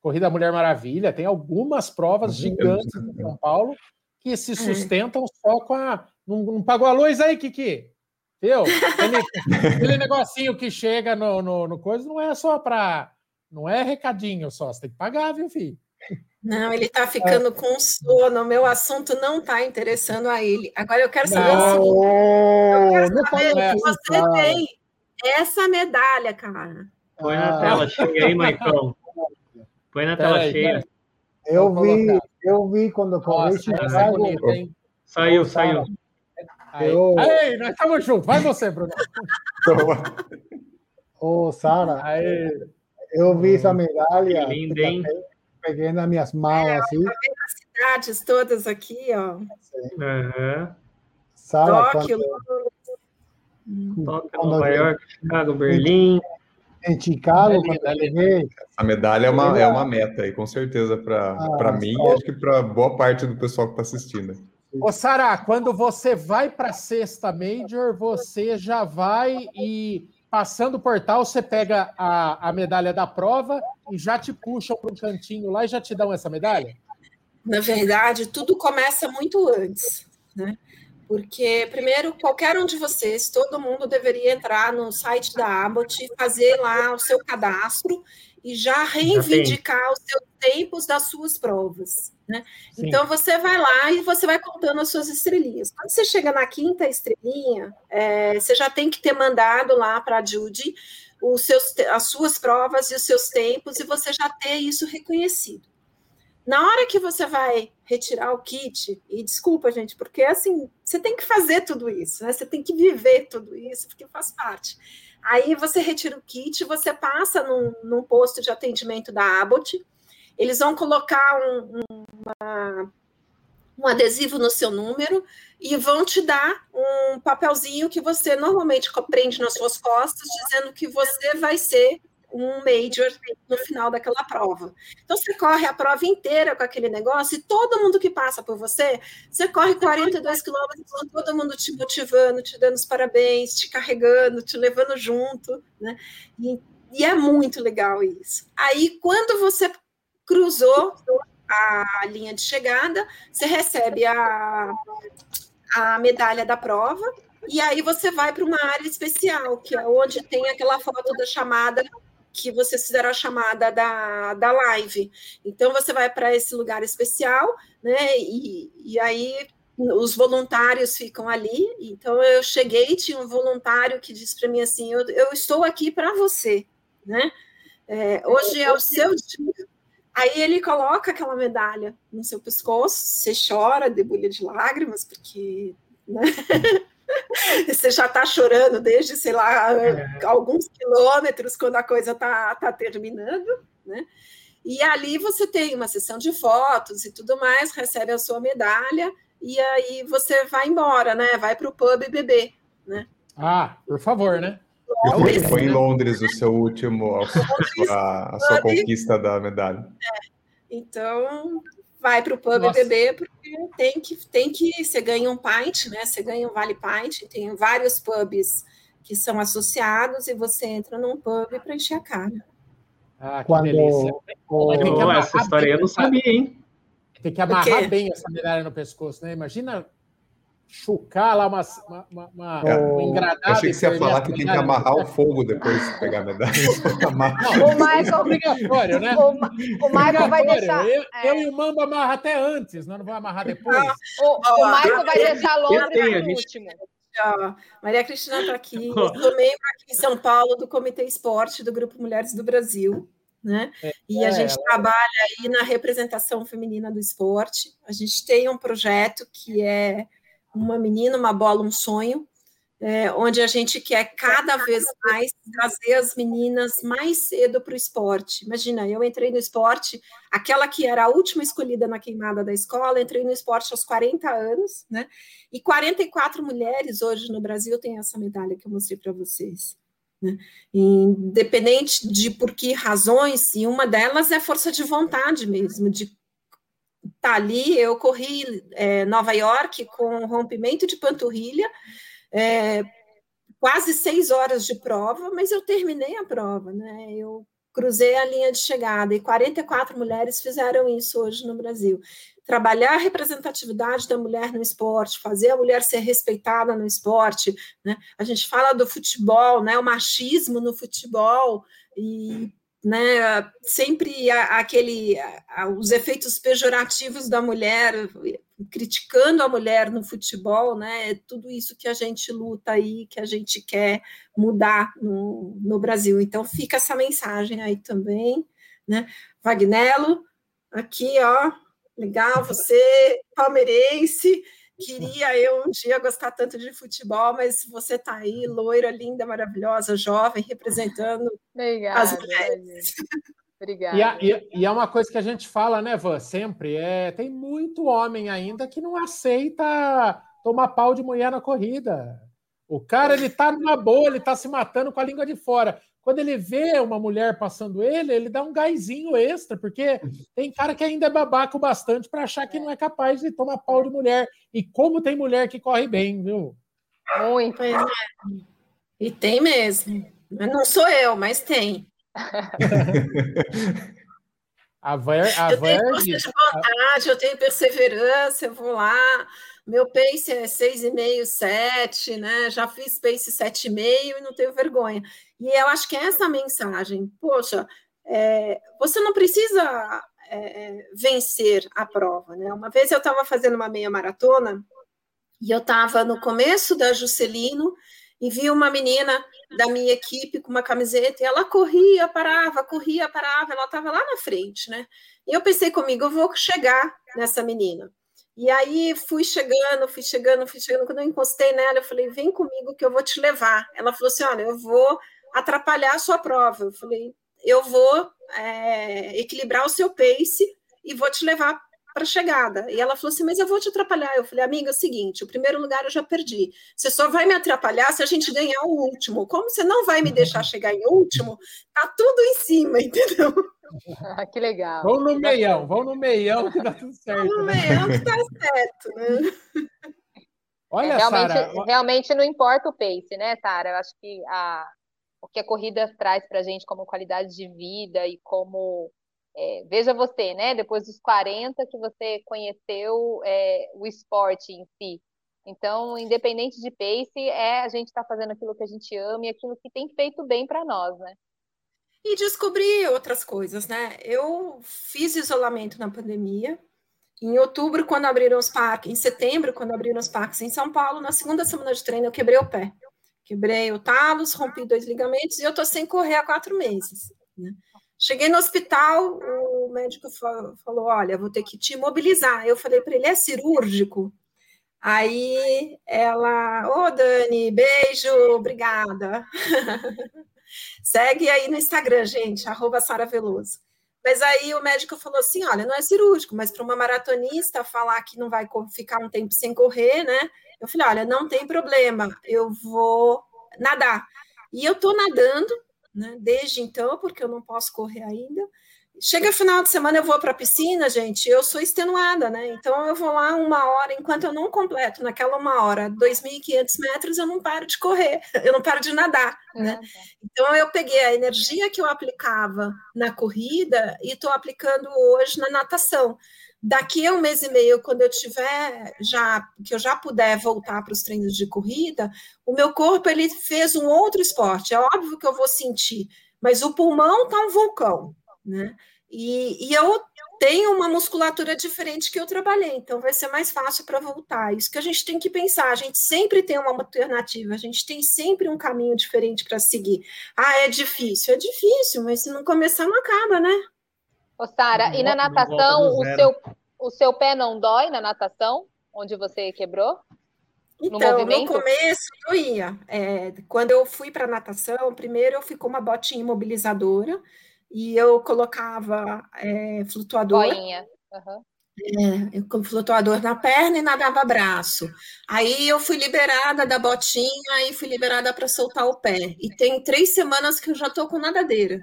A: Corrida Mulher Maravilha, tem algumas provas gigantes em São Paulo que se é. sustentam só com a. Não, não pagou a luz aí, Kiki? Viu? Aquele, aquele negocinho que chega no, no, no coisa não é só para. Não é recadinho só, você tem que pagar, viu, filho?
B: Não, ele está ficando é. com sono. Meu assunto não está interessando a ele. Agora eu quero saber não, o seguinte. Eu quero saber se você tem essa medalha, cara.
D: Põe na ah. tela cheia aí, Maicon. Põe na tela cheia.
C: Eu vi, eu vi quando
D: corri. Saiu, saiu.
A: Eu... aí nós estamos juntos. Vai você, Bruno.
C: Ô, Sara, eu vi essa medalha. Que lindo, hein? Peguei nas minhas mãos, é, assim.
B: as cidades todas aqui, ó.
D: Uhum.
C: Sara, Tóquio,
D: quando... Tóquio, Nova York, Chicago, Berlim.
C: Em Chicago, quando eu peguei.
F: A medalha é uma, é uma meta aí, com certeza, para ah, mim e acho que para boa parte do pessoal que está assistindo.
A: Ô, Sara, quando você vai para a sexta Major, você já vai e passando o portal, você pega a, a medalha da prova e já te puxam para um cantinho lá e já te dão essa medalha?
B: Na verdade, tudo começa muito antes, né? Porque, primeiro, qualquer um de vocês, todo mundo deveria entrar no site da Abbott, fazer lá o seu cadastro e já reivindicar os seus tempos das suas provas. Né? Então você vai lá e você vai contando as suas estrelinhas. Quando você chega na quinta estrelinha, é, você já tem que ter mandado lá para a Judy os seus, as suas provas e os seus tempos, e você já ter isso reconhecido. Na hora que você vai retirar o kit, e desculpa, gente, porque assim, você tem que fazer tudo isso, né? Você tem que viver tudo isso, porque faz parte. Aí você retira o kit, você passa num, num posto de atendimento da Abbott, eles vão colocar um, uma, um adesivo no seu número e vão te dar um papelzinho que você normalmente prende nas suas costas, dizendo que você vai ser um major no final daquela prova. Então, você corre a prova inteira com aquele negócio e todo mundo que passa por você, você corre 42 quilômetros com todo mundo te motivando, te dando os parabéns, te carregando, te levando junto, né? E, e é muito legal isso. Aí, quando você cruzou a linha de chegada, você recebe a, a medalha da prova, e aí você vai para uma área especial, que é onde tem aquela foto da chamada que vocês fizeram a chamada da, da live. Então, você vai para esse lugar especial, né? E, e aí os voluntários ficam ali. Então, eu cheguei, tinha um voluntário que disse para mim assim: eu, eu estou aqui para você, né? É, hoje é o seu dia. Aí ele coloca aquela medalha no seu pescoço, você chora, debulha de lágrimas, porque. Né? Você já está chorando desde, sei lá, é. alguns quilômetros quando a coisa está tá terminando, né? E ali você tem uma sessão de fotos e tudo mais, recebe a sua medalha e aí você vai embora, né? Vai para o pub beber, né?
A: Ah, por favor, né?
F: Londres, foi em Londres o seu último, a sua, a sua conquista da medalha.
B: É. Então, vai para o pub Nossa. beber, porque tem que, tem que. Você ganha um pint, né? Você ganha um vale pint, tem vários pubs que são associados e você entra num pub para encher a cara.
A: Ah, que Quando... delícia.
D: Oh, essa história eu não sabia, hein?
A: Tem que amarrar bem essa medalha no pescoço, né? Imagina chucar lá uma, uma, uma,
F: é, um engradado. Eu achei que você ia falar que tem que amarrar o fogo depois de pegar a medalha.
E: Não, o Michael, obrigatório, né? O, o Michael vai deixar.
A: Eu, é. eu, e o Mamba amarra até antes, nós não vamos amarrar depois.
E: O, o Michael vai deixar Londres no último.
B: Maria Cristina está aqui. Eu sou membro aqui em São Paulo do Comitê Esporte do Grupo Mulheres do Brasil. Né? É, e a é, gente ela... trabalha aí na representação feminina do esporte. A gente tem um projeto que é uma menina, uma bola, um sonho, é, onde a gente quer cada vez mais trazer as meninas mais cedo para o esporte. Imagina, eu entrei no esporte, aquela que era a última escolhida na queimada da escola, entrei no esporte aos 40 anos, né? E 44 mulheres hoje no Brasil têm essa medalha que eu mostrei para vocês. Né? Independente de por que razões, e uma delas é força de vontade mesmo, de tá ali, eu corri é, Nova York com rompimento de panturrilha, é, quase seis horas de prova, mas eu terminei a prova, né? Eu cruzei a linha de chegada e 44 mulheres fizeram isso hoje no Brasil. Trabalhar a representatividade da mulher no esporte, fazer a mulher ser respeitada no esporte, né? A gente fala do futebol, né? O machismo no futebol e né, sempre aquele os efeitos pejorativos da mulher, criticando a mulher no futebol, né, é tudo isso que a gente luta aí, que a gente quer mudar no, no Brasil. Então fica essa mensagem aí também, né? Vagnello, aqui, ó, legal, você palmeirense, Queria eu um dia gostar tanto de futebol, mas você está aí, loira, linda, maravilhosa, jovem, representando Obrigada, as mulheres.
A: Obrigada. E, a, e, e, é uma coisa que a gente fala, né, Van, sempre, é, tem muito homem ainda que não aceita tomar pau de mulher na corrida. O cara, ele tá numa boa, ele tá se matando com a língua de fora. Quando ele vê uma mulher passando ele, ele dá um gásinho extra, porque tem cara que ainda é babaca o bastante para achar que não é capaz de tomar pau de mulher. E como tem mulher que corre bem, viu?
B: Muito. É. E tem mesmo. Não sou eu, mas tem.
A: a Ver, a
B: eu tenho força de vontade, eu tenho perseverança, eu vou lá. Meu pace é 6,5, 7, né? Já fiz pace 7,5 e não tenho vergonha. E eu acho que é essa mensagem. Poxa, é, você não precisa é, vencer a prova, né? Uma vez eu estava fazendo uma meia maratona e eu estava no começo da Juscelino e vi uma menina da minha equipe com uma camiseta e ela corria, parava, corria, parava, ela estava lá na frente, né? E eu pensei comigo, eu vou chegar nessa menina. E aí fui chegando, fui chegando, fui chegando. Quando eu encostei nela, eu falei: vem comigo que eu vou te levar. Ela falou assim: olha, eu vou atrapalhar a sua prova. Eu falei: eu vou é, equilibrar o seu pace e vou te levar para a chegada. E ela falou assim: Mas eu vou te atrapalhar. Eu falei: Amiga, é o seguinte, o primeiro lugar eu já perdi. Você só vai me atrapalhar se a gente ganhar o último. Como você não vai me deixar chegar em último, tá tudo em cima, entendeu?
E: que legal.
A: Vão no meião, vão no meião que dá tudo certo. Vão
B: no né? meião que dá certo, né?
E: Olha, é, realmente, Sarah... realmente não importa o pace, né, Sara? Eu acho que a, o que a corrida traz para a gente como qualidade de vida e como é, veja você, né? Depois dos 40 que você conheceu é, o esporte em si. Então, independente de pace, é a gente está fazendo aquilo que a gente ama e aquilo que tem feito bem para nós, né?
B: E descobri outras coisas, né? Eu fiz isolamento na pandemia. Em outubro, quando abriram os parques, em setembro, quando abriram os parques em São Paulo, na segunda semana de treino, eu quebrei o pé. Quebrei o talos, rompi dois ligamentos e eu tô sem correr há quatro meses. Né? Cheguei no hospital, o médico falou: Olha, vou ter que te imobilizar. Eu falei para ele: É cirúrgico? Aí ela: Ô, oh, Dani, beijo, obrigada. Segue aí no Instagram, gente, Sara Veloso. Mas aí o médico falou assim: olha, não é cirúrgico, mas para uma maratonista falar que não vai ficar um tempo sem correr, né? Eu falei: olha, não tem problema, eu vou nadar. E eu tô nadando, né? Desde então, porque eu não posso correr ainda. Chega final de semana, eu vou para a piscina, gente, eu sou extenuada, né? Então eu vou lá uma hora, enquanto eu não completo naquela uma hora 2.500 metros, eu não paro de correr, eu não paro de nadar, né? Então eu peguei a energia que eu aplicava na corrida e estou aplicando hoje na natação. Daqui a um mês e meio, quando eu tiver já que eu já puder voltar para os treinos de corrida, o meu corpo ele fez um outro esporte. É óbvio que eu vou sentir, mas o pulmão tá um vulcão, né? E, e eu tenho uma musculatura diferente que eu trabalhei, então vai ser mais fácil para voltar. Isso que a gente tem que pensar. A gente sempre tem uma alternativa, a gente tem sempre um caminho diferente para seguir. Ah, é difícil, é difícil, mas se não começar, não acaba, né?
E: Ô, Sara, e na natação, o seu, o seu pé não dói na natação, onde você quebrou?
B: Então, no, no começo eu ia. É, quando eu fui para natação, primeiro eu fui com uma botinha imobilizadora e eu colocava é, flutuador. Boinha. Uhum. É, eu com flutuador na perna e nadava braço. Aí eu fui liberada da botinha e fui liberada para soltar o pé. E tem três semanas que eu já estou com nadadeira.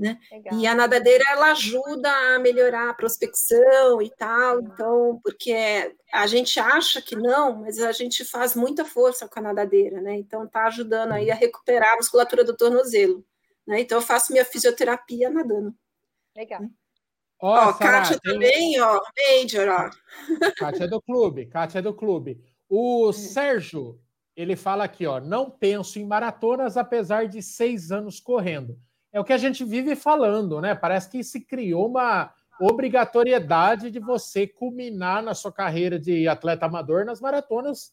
B: Né? E a nadadeira ela ajuda a melhorar a prospecção e tal, então, porque a gente acha que não, mas a gente faz muita força com a nadadeira, né? Então tá ajudando aí a recuperar a musculatura do tornozelo, né? Então eu faço minha fisioterapia nadando.
E: Legal. Né?
B: Ó, Kátia tem... também, ó, Major, ó.
A: Kátia é do clube, Kátia é do clube. O Sérgio, ele fala aqui, ó, não penso em maratonas apesar de seis anos correndo é o que a gente vive falando, né? Parece que se criou uma obrigatoriedade de você culminar na sua carreira de atleta amador nas maratonas,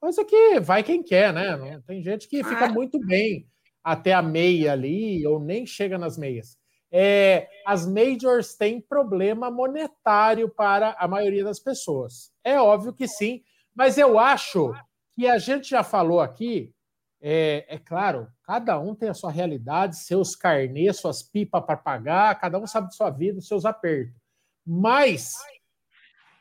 A: coisa que vai quem quer, né? Tem gente que fica ah. muito bem até a meia ali ou nem chega nas meias. É, as majors têm problema monetário para a maioria das pessoas. É óbvio que sim, mas eu acho que a gente já falou aqui é, é, claro, cada um tem a sua realidade, seus carnês, suas pipas para pagar, cada um sabe de sua vida, seus apertos. Mas,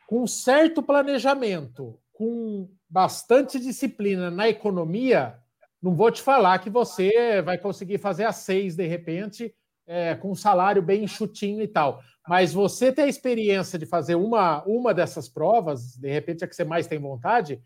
A: com certo planejamento, com bastante disciplina na economia, não vou te falar que você vai conseguir fazer a seis de repente, é, com um salário bem enxutinho e tal. Mas você ter a experiência de fazer uma, uma dessas provas, de repente é que você mais tem vontade,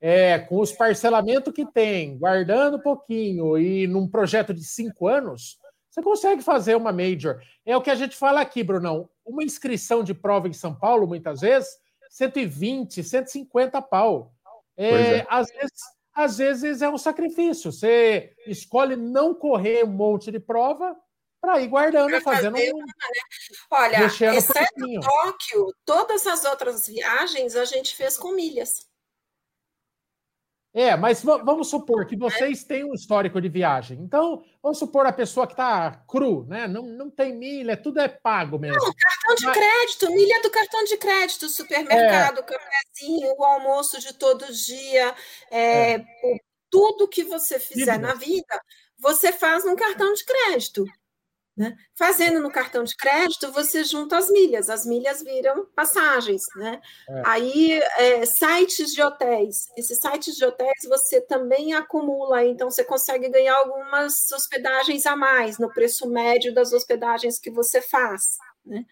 A: é, com os parcelamentos que tem, guardando um pouquinho e num projeto de cinco anos, você consegue fazer uma major. É o que a gente fala aqui, Brunão. Uma inscrição de prova em São Paulo, muitas vezes, 120, 150 pau. É, é. Às, vezes, às vezes é um sacrifício. Você escolhe não correr um monte de prova para ir guardando, pra fazendo fazer uma, né?
B: Olha, exceto Tóquio, todas as outras viagens a gente fez com milhas.
A: É, mas vamos supor que vocês têm um histórico de viagem. Então, vamos supor a pessoa que está cru, né? Não, não tem milha, tudo é pago mesmo. Não,
B: cartão de mas... crédito, milha do cartão de crédito, supermercado, é. cafezinho, o almoço de todo dia, é, é. tudo que você fizer na vida, você faz num cartão de crédito. Né? Fazendo no cartão de crédito, você junta as milhas, as milhas viram passagens. Né? É. Aí, é, sites de hotéis, esses sites de hotéis você também acumula, então você consegue ganhar algumas hospedagens a mais no preço médio das hospedagens que você faz. Né?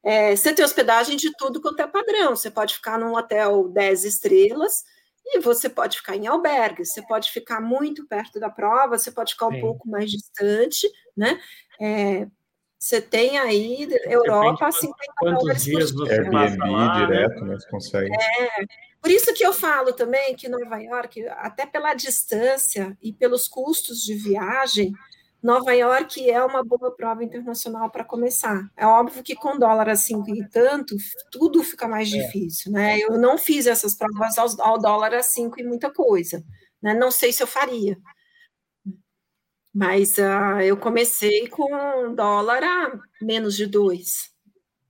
B: É, você tem hospedagem de tudo quanto é padrão, você pode ficar num hotel 10 estrelas. E você pode ficar em albergue, você pode ficar muito perto da prova, você pode ficar um Sim. pouco mais distante, né? É, você tem aí Europa a 50
F: dólares dias por dia. Airbnb lá, direto, né? Você consegue.
B: É, por isso que eu falo também que Nova York, até pela distância e pelos custos de viagem, Nova York é uma boa prova internacional para começar. É óbvio que com dólar a cinco e tanto, tudo fica mais é. difícil, né? Eu não fiz essas provas ao, ao dólar a cinco e muita coisa, né? Não sei se eu faria, mas uh, eu comecei com dólar a menos de dois.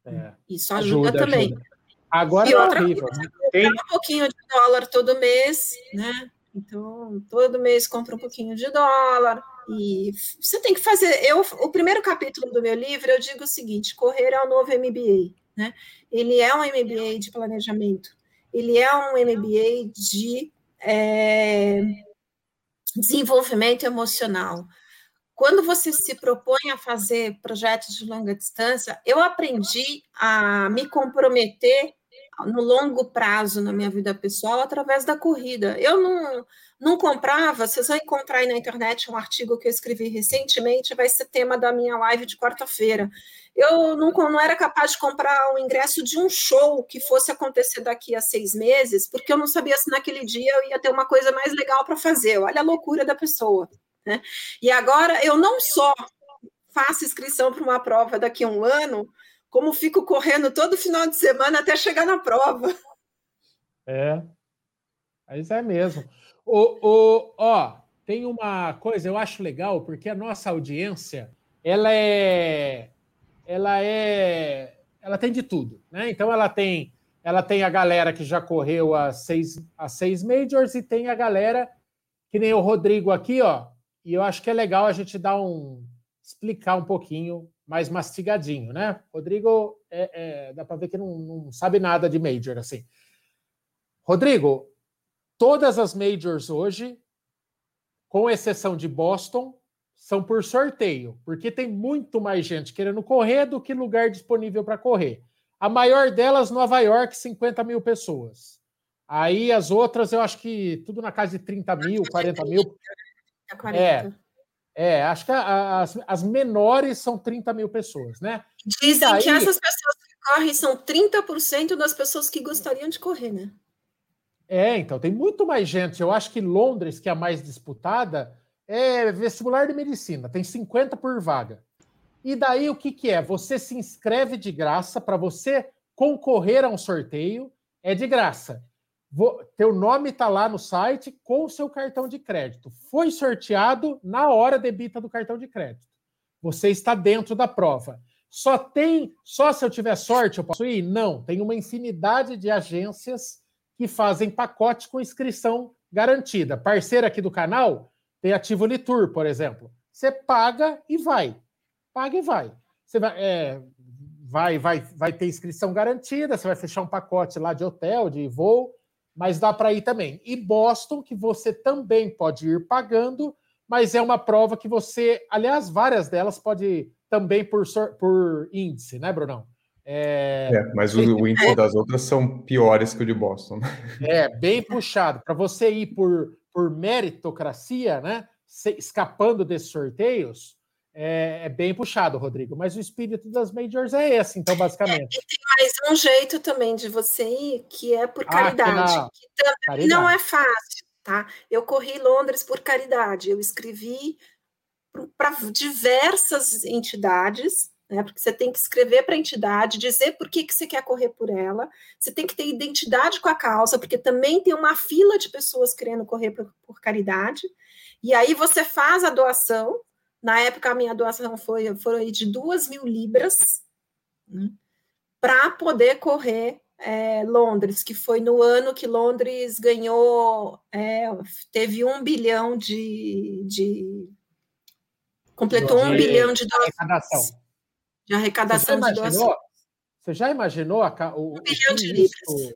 B: É. Isso ajuda, ajuda também. Ajuda.
A: Agora
B: e é outra horrível. coisa, Tem... um pouquinho de dólar todo mês, né? Então, todo mês compra um pouquinho de dólar. E você tem que fazer. Eu, o primeiro capítulo do meu livro, eu digo o seguinte: correr é o novo MBA. Né? Ele é um MBA de planejamento, ele é um MBA de é, desenvolvimento emocional. Quando você se propõe a fazer projetos de longa distância, eu aprendi a me comprometer no longo prazo na minha vida pessoal através da corrida. Eu não, não comprava, vocês vão encontrar aí na internet um artigo que eu escrevi recentemente, vai ser tema da minha live de quarta-feira. Eu não, não era capaz de comprar o ingresso de um show que fosse acontecer daqui a seis meses, porque eu não sabia se naquele dia eu ia ter uma coisa mais legal para fazer. Olha a loucura da pessoa. Né? E agora eu não só faço inscrição para uma prova daqui a um ano, como fico correndo todo final de semana até chegar na prova.
A: É, mas é mesmo. O, o, ó, tem uma coisa eu acho legal porque a nossa audiência ela é, ela é, ela tem de tudo, né? Então ela tem ela tem a galera que já correu as seis, as seis majors e tem a galera que nem o Rodrigo aqui, ó. E eu acho que é legal a gente dar um explicar um pouquinho mais mastigadinho, né? Rodrigo, é, é, dá para ver que não, não sabe nada de major assim. Rodrigo, todas as majors hoje, com exceção de Boston, são por sorteio, porque tem muito mais gente querendo correr do que lugar disponível para correr. A maior delas, Nova York, 50 mil pessoas. Aí as outras, eu acho que tudo na casa de 30 mil, 40 mil. É, é acho que as, as menores são 30 mil pessoas, né?
B: Dizem daí... que essas pessoas que correm são 30% das pessoas que gostariam de correr, né?
A: É, então, tem muito mais gente. Eu acho que Londres, que é a mais disputada, é vestibular de medicina, tem 50 por vaga. E daí o que, que é? Você se inscreve de graça para você concorrer a um sorteio, é de graça. Vou, teu nome está lá no site com o seu cartão de crédito. Foi sorteado na hora debita do cartão de crédito. Você está dentro da prova. Só tem, só se eu tiver sorte eu posso ir? Não, tem uma infinidade de agências que fazem pacotes com inscrição garantida. Parceira aqui do canal tem Ativo Litur, por exemplo. Você paga e vai paga e vai. Você vai, é, vai, vai, vai ter inscrição garantida, você vai fechar um pacote lá de hotel, de voo, mas dá para ir também. E Boston, que você também pode ir pagando, mas é uma prova que você, aliás, várias delas pode também por, por índice, né, Brunão?
F: É, é mas o, o, índice das outras são piores que o de Boston.
A: É, bem puxado. Para você ir por, por meritocracia, né, escapando desses sorteios, é, é, bem puxado, Rodrigo. Mas o espírito das majors é esse, então, basicamente.
B: É, e tem mais um jeito também de você ir, que é por caridade, ah, que, que também caridade. não é fácil, tá? Eu corri Londres por caridade. Eu escrevi para diversas entidades, né? Porque você tem que escrever para a entidade, dizer por que, que você quer correr por ela. Você tem que ter identidade com a causa, porque também tem uma fila de pessoas querendo correr por, por caridade. E aí você faz a doação na época, a minha doação foi foram de duas mil libras né, para poder correr é, Londres, que foi no ano que Londres ganhou, é, teve um bilhão de. de completou um bilhão de dólares. De arrecadação
A: de doações. Você já imaginou a, o, um bilhão de libras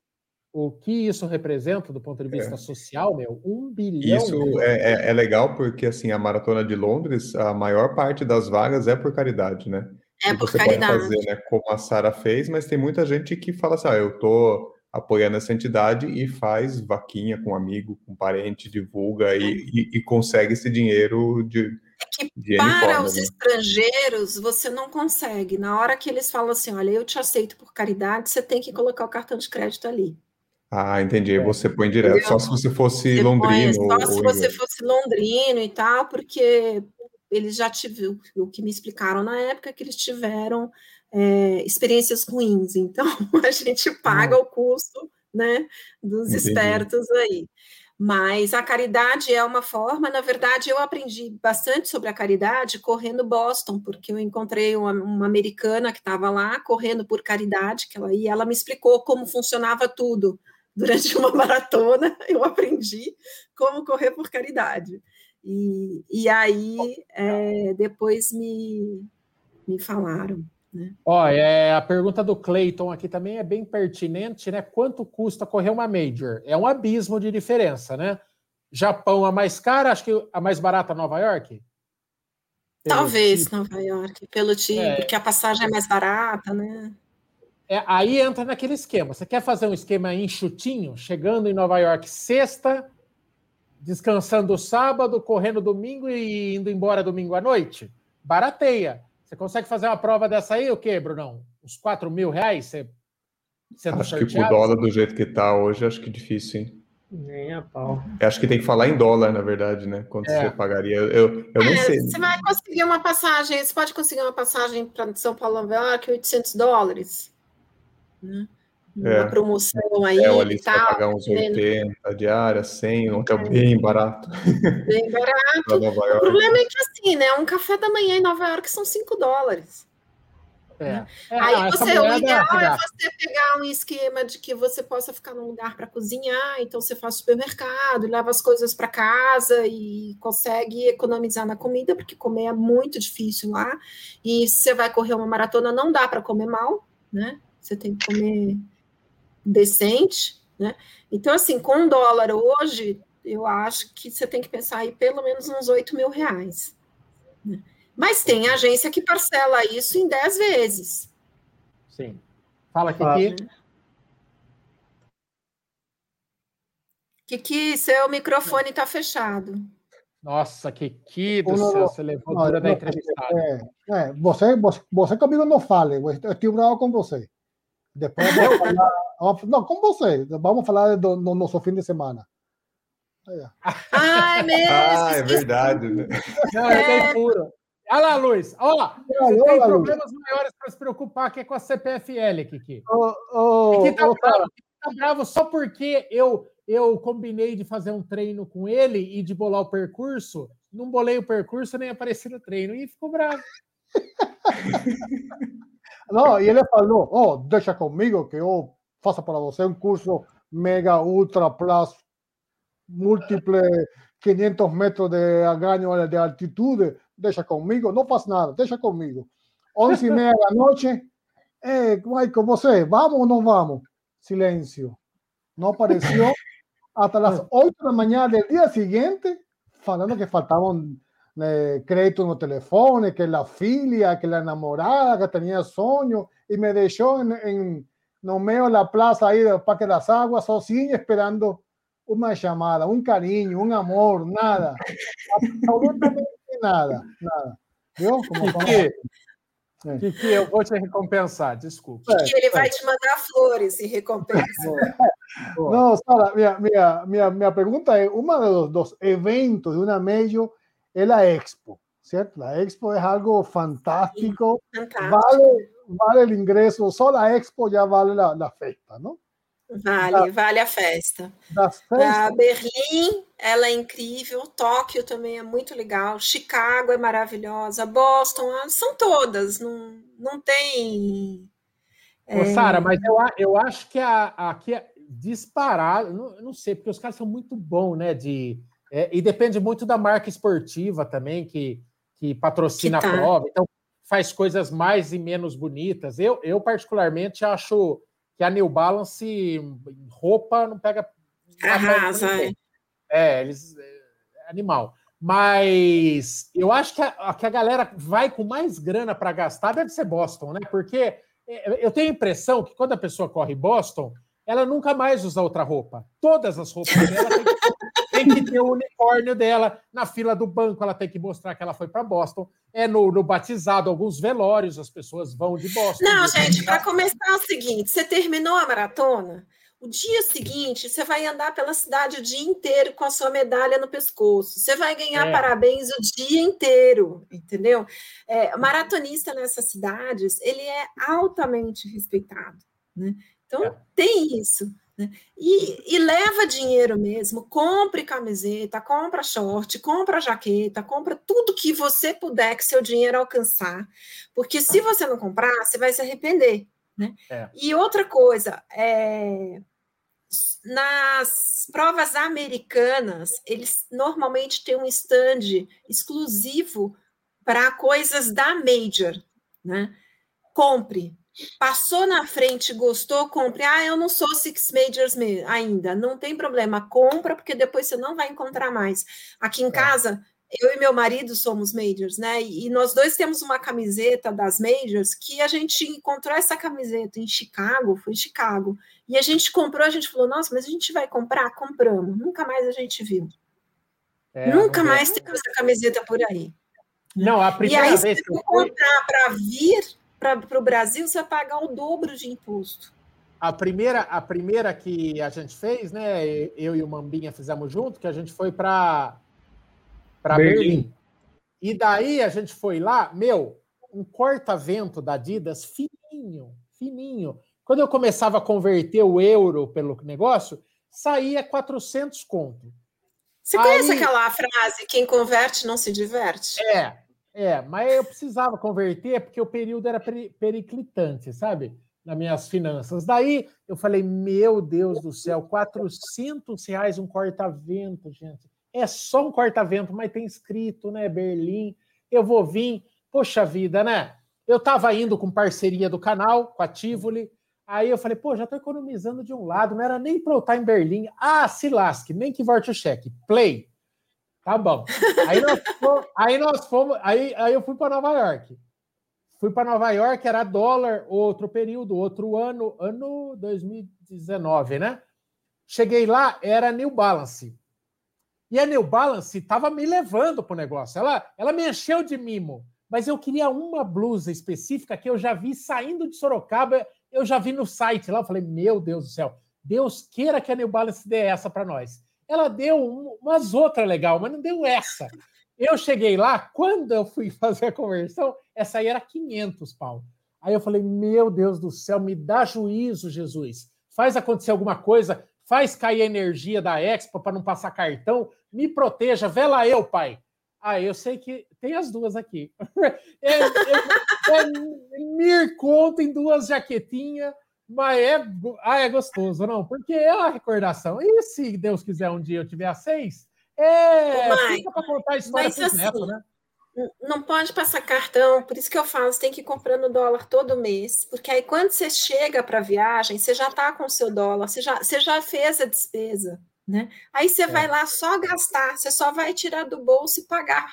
A: o que isso representa do ponto de vista é. social, meu? Um bilhão.
F: Isso é, é, é, legal porque assim a maratona de Londres, a maior parte das vagas é por caridade, né?
B: É por você caridade.
F: Pode fazer, né, como a Sara fez, mas tem muita gente que fala assim: ah, eu tô apoiando essa entidade e faz vaquinha com amigo, com parente, divulga e, e, e consegue esse dinheiro de.
B: É que de para forma, os né? estrangeiros você não consegue. Na hora que eles falam assim, olha, eu te aceito por caridade, você tem que colocar o cartão de crédito ali.
F: Ah, entendi. É. Você põe direto, Entendeu? só se você fosse você londrino.
B: Põe, só ou, se você fosse londrino e tal, porque eles já tiveram, o que me explicaram na época, é que eles tiveram é, experiências ruins. Então, a gente paga hum. o custo né, dos entendi. espertos aí. Mas a caridade é uma forma, na verdade, eu aprendi bastante sobre a caridade correndo Boston, porque eu encontrei uma, uma americana que estava lá correndo por caridade, que ela, e ela me explicou como funcionava tudo durante uma maratona, eu aprendi como correr por caridade. E, e aí, é, depois me, me falaram. Né?
A: Ó, é, a pergunta do Clayton aqui também é bem pertinente, né? Quanto custa correr uma Major? É um abismo de diferença, né? Japão a mais cara, acho que a mais barata Nova York?
B: Talvez tipo. Nova York, pelo tipo, é, porque a passagem é mais barata, né?
A: É, aí entra naquele esquema. Você quer fazer um esquema enxutinho, chegando em Nova York sexta, descansando sábado, correndo domingo e indo embora domingo à noite? Barateia. Você consegue fazer uma prova dessa aí, o quê, Brunão? Uns 4 mil reais? Você,
F: você acho que o dólar do jeito que está hoje, acho que difícil, hein?
D: Nem a pau.
F: Eu acho que tem que falar em dólar, na verdade, né? Quanto é. você pagaria? Eu, eu nem é, sei.
B: Você vai conseguir uma passagem, você pode conseguir uma passagem para São Paulo, Nova York, 800 dólares né? É. Uma promoção aí é,
F: ali e tal. pagar uns 80 né? diárias, 100, um hotel é. bem barato.
B: Bem barato. o problema é que assim, né? Um café da manhã em Nova York são 5 dólares. É. Né? É, Aí não, você, o ideal é você pegar um esquema de que você possa ficar num lugar para cozinhar, então você faz supermercado, leva as coisas para casa e consegue economizar na comida, porque comer é muito difícil lá. E se você vai correr uma maratona, não dá para comer mal, né? Você tem que comer decente, né? Então, assim, com um dólar hoje, eu acho que você tem que pensar aí pelo menos uns 8 mil reais. Né? Mas tem agência que parcela isso em 10 vezes.
A: Sim. Fala, Kiki.
B: Kiki, seu microfone está fechado.
A: Nossa, Kiki do céu, você levou não, dura da entrevistada.
C: É, é, você, você, você comigo não fale, eu estou bravo com você. Depois vamos falar, não, com você, vamos falar do, no nosso fim de semana.
B: Ai, mesmo.
F: Ah, é verdade. Né?
A: Não, é puro. Olha lá, Luiz. Ó, você tem problemas maiores para se preocupar que é com a CPFL, Kiki. Oh, oh, Kiki, tá, oh, bravo, tá bravo só porque eu, eu combinei de fazer um treino com ele e de bolar o percurso. Não bolei o percurso nem apareci no treino e ficou bravo.
C: Não, e ele falou: oh, deixa comigo que eu faça para você um curso mega ultra plus múltiple 500 metros de ganho de altitude deixa comigo, não faz nada, deixa comigo. 11 e meia da noite, é, Michael, você, vamos ou não vamos? Silêncio. Não apareceu até as 8 da manhã do dia seguinte, falando que faltavam né, crédito no telefone, que a filha, que a namorada, que tinha sonho, e me deixou em, em, no meio da praça aí do Parque das Águas, sozinho, esperando uma chamada, um carinho, um amor, nada. Absolutamente nada, nada. Viu? Como
A: Kiki, é. Kiki, eu vou te recompensar, desculpa.
B: Kiki, ele vai te mandar flores em recompensa.
C: Não, Sara, minha, minha, minha, minha pergunta é: um dos, dos eventos de uma Major é a Expo, certo? A Expo é algo fantástico. fantástico. Vale, vale o ingresso, só a Expo já vale a, a festa, não?
B: Vale, da, vale a festa. A Berlim, ela é incrível. Tóquio também é muito legal. Chicago é maravilhosa. Boston, ah, são todas. Não, não tem.
A: É... Sara, mas eu, eu acho que a, aqui é disparado. Não, não sei, porque os caras são muito bons, né? De, é, e depende muito da marca esportiva também, que, que patrocina que tá. a prova. Então, faz coisas mais e menos bonitas. Eu, eu particularmente, acho que a New Balance roupa não pega.
B: Arrasa,
A: é. é, eles. É animal. Mas eu acho que a, que a galera vai com mais grana para gastar deve ser Boston, né? Porque é, eu tenho a impressão que quando a pessoa corre Boston, ela nunca mais usa outra roupa. Todas as roupas dela tem que, tem que ter o unicórnio dela. Na fila do banco, ela tem que mostrar que ela foi para Boston. É no, no, batizado, alguns velórios, as pessoas vão de Boston.
B: Não, gente, para começar é o seguinte: você terminou a maratona, o dia seguinte, você vai andar pela cidade o dia inteiro com a sua medalha no pescoço. Você vai ganhar é. parabéns o dia inteiro, entendeu? É, maratonista nessas cidades, ele é altamente respeitado, né? Então, é. tem isso. Né? E, e, leva dinheiro mesmo, compre camiseta, compra short, compra jaqueta, compra tudo que você puder que seu dinheiro alcançar, porque se você não comprar, você vai se arrepender. Né? É. E outra coisa, é, nas provas americanas, eles normalmente têm um stand exclusivo para coisas da Major. Né? Compre, Passou na frente, gostou, compre. Ah, eu não sou Six Majors ainda. Não tem problema, compra, porque depois você não vai encontrar mais. Aqui em é. casa, eu e meu marido somos Majors, né? E nós dois temos uma camiseta das Majors que a gente encontrou essa camiseta em Chicago, foi em Chicago. E a gente comprou, a gente falou, nossa, mas a gente vai comprar? Compramos. Nunca mais a gente viu. É, Nunca mais tem essa camiseta por aí.
A: Não, a primeira
B: e aí,
A: vez
B: se você comprar para vir, para o Brasil, você vai pagar o dobro de imposto.
A: A primeira, a primeira que a gente fez, né? Eu e o Mambinha fizemos junto, que a gente foi para Berlim. Berlim. E daí a gente foi lá, meu, um corta-vento da Adidas fininho, fininho. Quando eu começava a converter o euro pelo negócio, saía 400 conto.
B: Você Aí, conhece aquela frase, quem converte não se diverte?
A: É, É, mas eu precisava converter porque o período era periclitante, sabe? Nas minhas finanças. Daí eu falei, meu Deus do céu, 400 reais um corta-vento, gente. É só um corta-vento, mas tem escrito, né? Berlim. Eu vou vir. Poxa vida, né? Eu estava indo com parceria do canal, com a Tivoli. Aí eu falei, pô, já estou economizando de um lado, não era nem para eu estar em Berlim. Ah, se lasque, nem que volte o cheque. Play. Tá bom. Aí nós fomos, aí, nós fomos, aí, aí eu fui para Nova York. Fui para Nova York, era dólar, outro período, outro ano, ano 2019, né? Cheguei lá, era New Balance. E a New Balance estava me levando para o negócio. Ela, ela me encheu de mimo. Mas eu queria uma blusa específica que eu já vi saindo de Sorocaba, eu já vi no site lá. Eu falei, meu Deus do céu, Deus queira que a New Balance dê essa para nós. Ela deu umas outras legal, mas não deu essa. Eu cheguei lá, quando eu fui fazer a conversão, essa aí era 500 pau. Aí eu falei, meu Deus do céu, me dá juízo, Jesus. Faz acontecer alguma coisa, faz cair a energia da Expo para não passar cartão, me proteja, vela eu, pai. Ah, eu sei que tem as duas aqui. É, é, é, é Mir conta em duas jaquetinhas, mas é, ah, é gostoso, não? Porque é uma recordação. E se Deus quiser um dia eu tiver a seis, é, fica para contar a história para assim, neto, né?
B: Não pode passar cartão, por isso que eu falo, você tem que ir comprando dólar todo mês, porque aí quando você chega para a viagem, você já está com o seu dólar, você já, você já fez a despesa. Né? Aí você é. vai lá só gastar, você só vai tirar do bolso e pagar.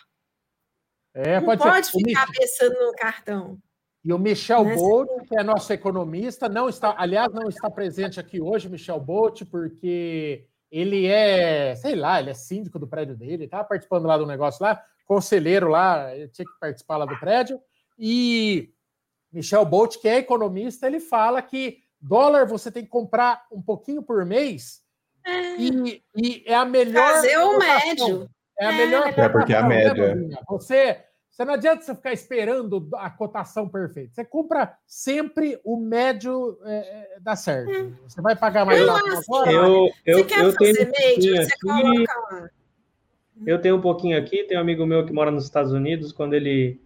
B: É, não pode, pode ficar pensando no cartão.
A: E o Michel né? Bolt, que é nosso economista, não está, aliás, não está presente aqui hoje, Michel Bolt, porque ele é, sei lá, ele é síndico do prédio dele, estava participando lá do negócio lá, conselheiro lá, tinha que participar lá do prédio. E Michel Bolt, que é economista, ele fala que dólar você tem que comprar um pouquinho por mês é. E, e, é a melhor.
B: Fazer o médio.
A: É a é. melhor.
F: É porque é a né, média. Né,
A: você, você não adianta você ficar esperando a cotação perfeita. Você compra sempre o médio é, é dá certo. É. Você vai pagar mais
D: lá agora. Eu, eu, você quer eu fazer tenho médio, você coloca lá. Eu tenho um pouquinho aqui, tem um amigo meu que mora nos Estados Unidos, quando ele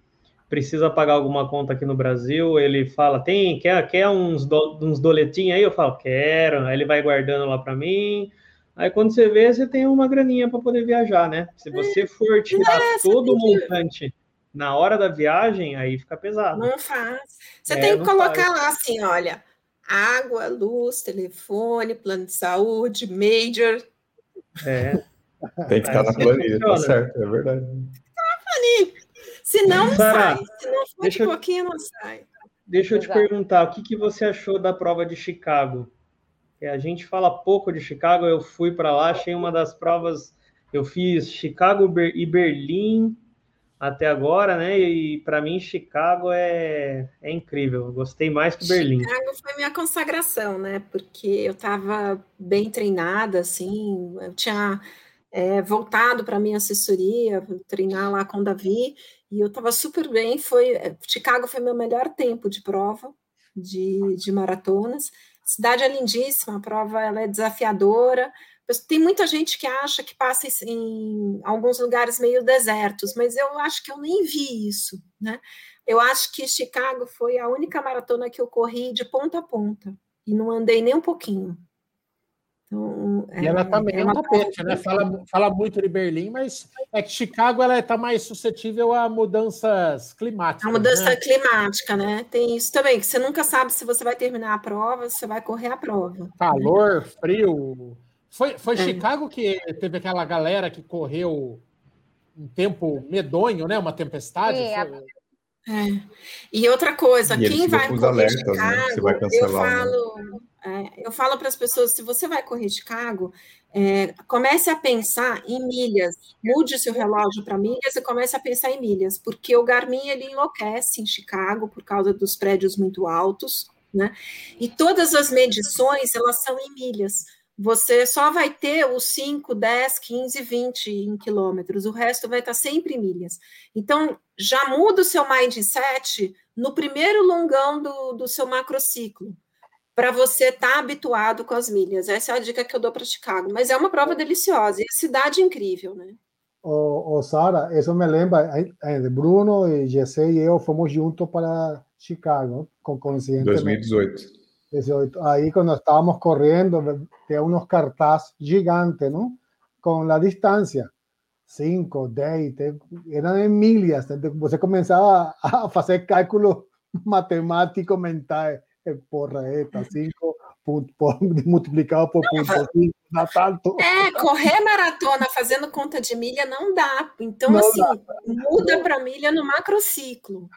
D: precisa pagar alguma conta aqui no Brasil, ele fala, tem, quer, quer uns, do, uns doletinhos aí? Eu falo, quero. Aí ele vai guardando lá para mim. Aí quando você vê, você tem uma graninha para poder viajar, né? Se você for tirar é, todo o montante na hora da viagem, aí fica pesado.
B: Não faz. Você é, tem que colocar faz. lá assim, olha, água, luz, telefone, plano de saúde, major.
F: É. Tem que estar na planilha, tá certo, é verdade.
B: Tá na planilha. Se não, não sai. Se não for de pouquinho, não sai.
D: Deixa eu te perguntar, o que, que você achou da prova de Chicago? É, a gente fala pouco de Chicago, eu fui para lá, achei uma das provas. Eu fiz Chicago e Berlim até agora, né? E para mim, Chicago é, é incrível. Gostei mais que Berlim.
B: Chicago foi minha consagração, né? Porque eu estava bem treinada, assim, eu tinha é, voltado para minha assessoria, treinar lá com o Davi, e eu estava super bem. Foi Chicago foi meu melhor tempo de prova de, de maratonas. Cidade é lindíssima, a prova ela é desafiadora. Tem muita gente que acha que passa em alguns lugares meio desertos, mas eu acho que eu nem vi isso, né? Eu acho que Chicago foi a única maratona que eu corri de ponta a ponta e não andei nem um pouquinho.
A: Então, e ela também é, é um tapete, né? Fala, fala muito de Berlim, mas é que Chicago ela está mais suscetível a mudanças climáticas.
B: A mudança né? climática, né? Tem isso também, que você nunca sabe se você vai terminar a prova, se você vai correr a prova.
A: Calor, frio. Foi, foi é. Chicago que teve aquela galera que correu um tempo medonho, né? Uma tempestade. É.
B: é. E outra coisa, e quem vai correr alertas, Chicago, né? eu falo é, eu falo para as pessoas: se você vai correr Chicago, é, comece a pensar em milhas, mude seu relógio para milhas e comece a pensar em milhas, porque o Garmin ele enlouquece em Chicago por causa dos prédios muito altos, né? E todas as medições elas são em milhas. Você só vai ter os 5, 10, 15, 20 em quilômetros, o resto vai estar sempre em milhas. Então, já muda o seu mindset no primeiro longão do, do seu macrociclo para você estar tá habituado com as milhas. Essa é a dica que eu dou para Chicago. Mas é uma prova deliciosa e a cidade é incrível, né?
C: O, o Sara, isso me lembra, Bruno e Jesse e eu fomos juntos para Chicago, com coincidentemente.
F: 2018.
C: ahí cuando estábamos corriendo, de unos cartaz gigantes, ¿no? Con la distancia, 5, 10, eran en millas, se comenzaba a hacer cálculos matemáticos mentales, eh, porreta, 5 ponto, ponto, multiplicar por não, ponto, ponto, assim, tá, Natal, tô...
B: É, correr maratona fazendo conta de milha não dá. Então, não assim, dá. muda para milha no macrociclo.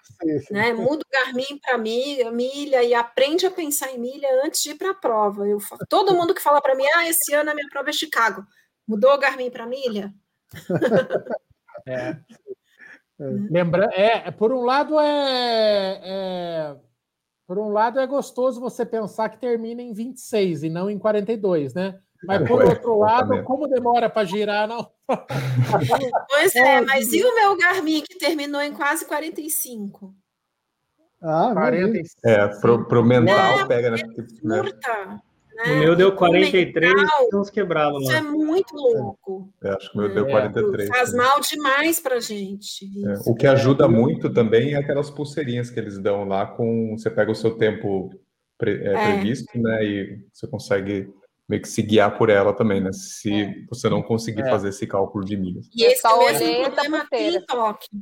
B: Né? Muda o Garmin para milha, milha e aprende a pensar em milha antes de ir para a prova. Eu, todo mundo que fala para mim, ah, esse ano a minha prova é Chicago. Mudou o Garmin para milha?
A: é. É. É, por um lado é... é por um lado, é gostoso você pensar que termina em 26 e não em 42, né? Mas por outro lado, como demora para girar, não.
B: Pois é, mas e o meu Garmin que terminou em quase 45?
F: Ah, 45. É, pro, pro mental é, pega, né?
B: É curta.
D: Né? O meu deu 43 e uns quebrados
B: Isso é muito louco.
F: É, acho que o meu deu 43.
B: É, faz mal demais pra gente.
F: É, o que ajuda muito também é aquelas pulseirinhas que eles dão lá com. Você pega o seu tempo pre, é, é. previsto, né? E você consegue meio que se guiar por ela também, né? Se é. você não conseguir fazer esse cálculo de milhas.
B: E esse mesmo problema tem em Tóquio.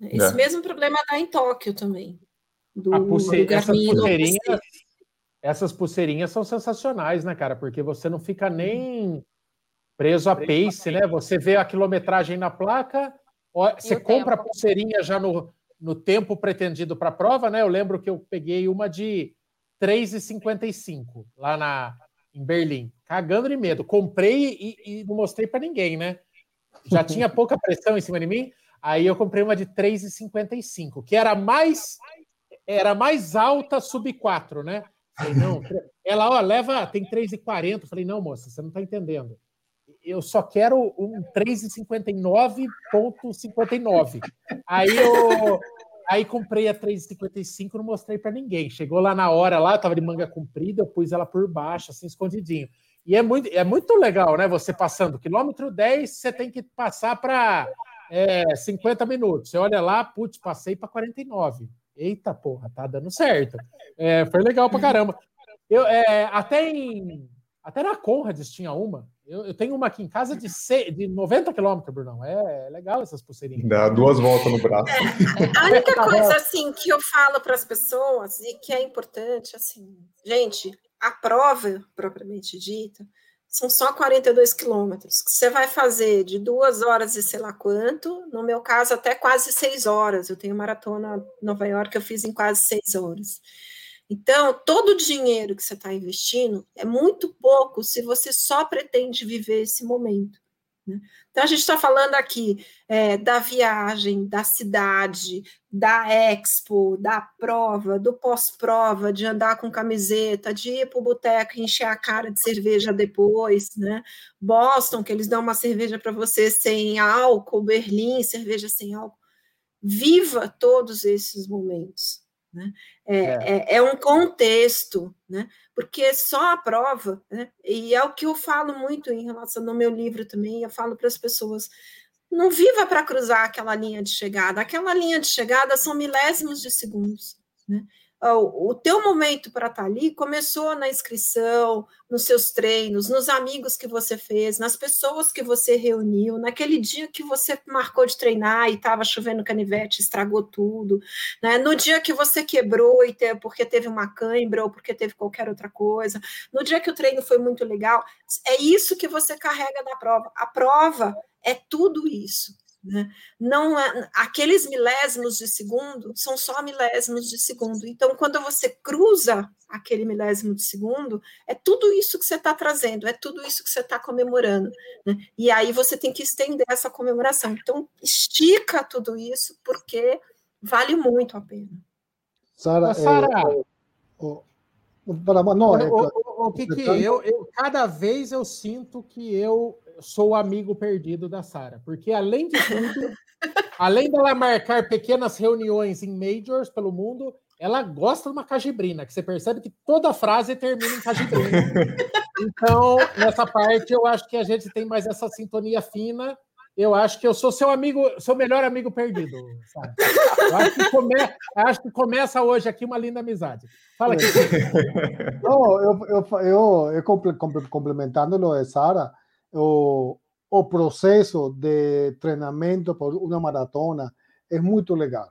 B: Esse mesmo problema dá em Tóquio também.
A: Do, a pulse... do essas pulseirinhas essas pulseirinhas são sensacionais, né, cara? Porque você não fica nem preso a pace, né? Você vê a quilometragem na placa, você compra tempo. a pulseirinha já no, no tempo pretendido para a prova, né? Eu lembro que eu peguei uma de 3,55 lá na, em Berlim, cagando de medo. Comprei e, e não mostrei para ninguém, né? Já tinha pouca pressão em cima de mim. Aí eu comprei uma de 3,55, que era mais era mais alta sub 4, né? Falei, não, ela, ó, leva, tem 3,40. Falei, não, moça, você não está entendendo. Eu só quero um 3,59,59. Aí eu aí comprei a 3,55, não mostrei para ninguém. Chegou lá na hora, lá, tava de manga comprida, eu pus ela por baixo, assim, escondidinho. E é muito, é muito legal, né? Você passando quilômetro 10, você tem que passar para é, 50 minutos. Você olha lá, putz, passei para 49. Eita porra, tá dando certo. É, foi legal pra caramba. Eu, é, até, em, até na Conrads tinha uma. Eu, eu, tenho uma aqui em casa de, C, de 90 quilômetros, Brunão. É, é, legal essas pulseirinhas.
F: Dá duas voltas no braço.
B: É, a única coisa assim que eu falo para as pessoas e que é importante, assim, gente, a prova propriamente dita, são só 42 quilômetros. Você vai fazer de duas horas e sei lá quanto, no meu caso, até quase seis horas. Eu tenho maratona Nova York, eu fiz em quase seis horas. Então, todo o dinheiro que você está investindo é muito pouco se você só pretende viver esse momento. Né? Então, a gente está falando aqui é, da viagem, da cidade, da expo, da prova, do pós-prova, de andar com camiseta, de ir para o boteco e encher a cara de cerveja depois, né? Boston, que eles dão uma cerveja para você sem álcool, Berlim, cerveja sem álcool. Viva todos esses momentos. Né? É, é. É, é, um contexto, né? porque só a prova, né? e é o que eu falo muito em relação no meu livro também, eu falo para as pessoas, não viva para cruzar aquela linha de chegada, aquela linha de chegada são milésimos de segundos. Né? O teu momento para estar tá ali começou na inscrição, nos seus treinos, nos amigos que você fez, nas pessoas que você reuniu, naquele dia que você marcou de treinar e estava chovendo canivete, estragou tudo, né? no dia que você quebrou e porque teve uma cãibra ou porque teve qualquer outra coisa, no dia que o treino foi muito legal, é isso que você carrega da prova. A prova é tudo isso. Né? Não é, aqueles milésimos de segundo são só milésimos de segundo. Então, quando você cruza aquele milésimo de segundo, é tudo isso que você está trazendo, é tudo isso que você está comemorando. Né? E aí você tem que estender essa comemoração. Então, estica tudo isso, porque vale muito a pena.
A: Sara, Sara é, o, não, é, o, o, o que, que eu, eu cada vez eu sinto que eu sou o amigo perdido da Sara, porque além de tudo, além dela marcar pequenas reuniões em majors pelo mundo, ela gosta de uma cajibrina, que você percebe que toda frase termina em cajibrina. Então, nessa parte, eu acho que a gente tem mais essa sintonia fina eu acho que eu sou seu amigo, seu melhor amigo perdido. Sabe? Eu acho que, come, acho que começa hoje aqui uma linda amizade. Fala aqui.
C: Não, eu, eu, eu, eu complementando lo de Sara, o, o processo de treinamento por uma maratona é muito legal.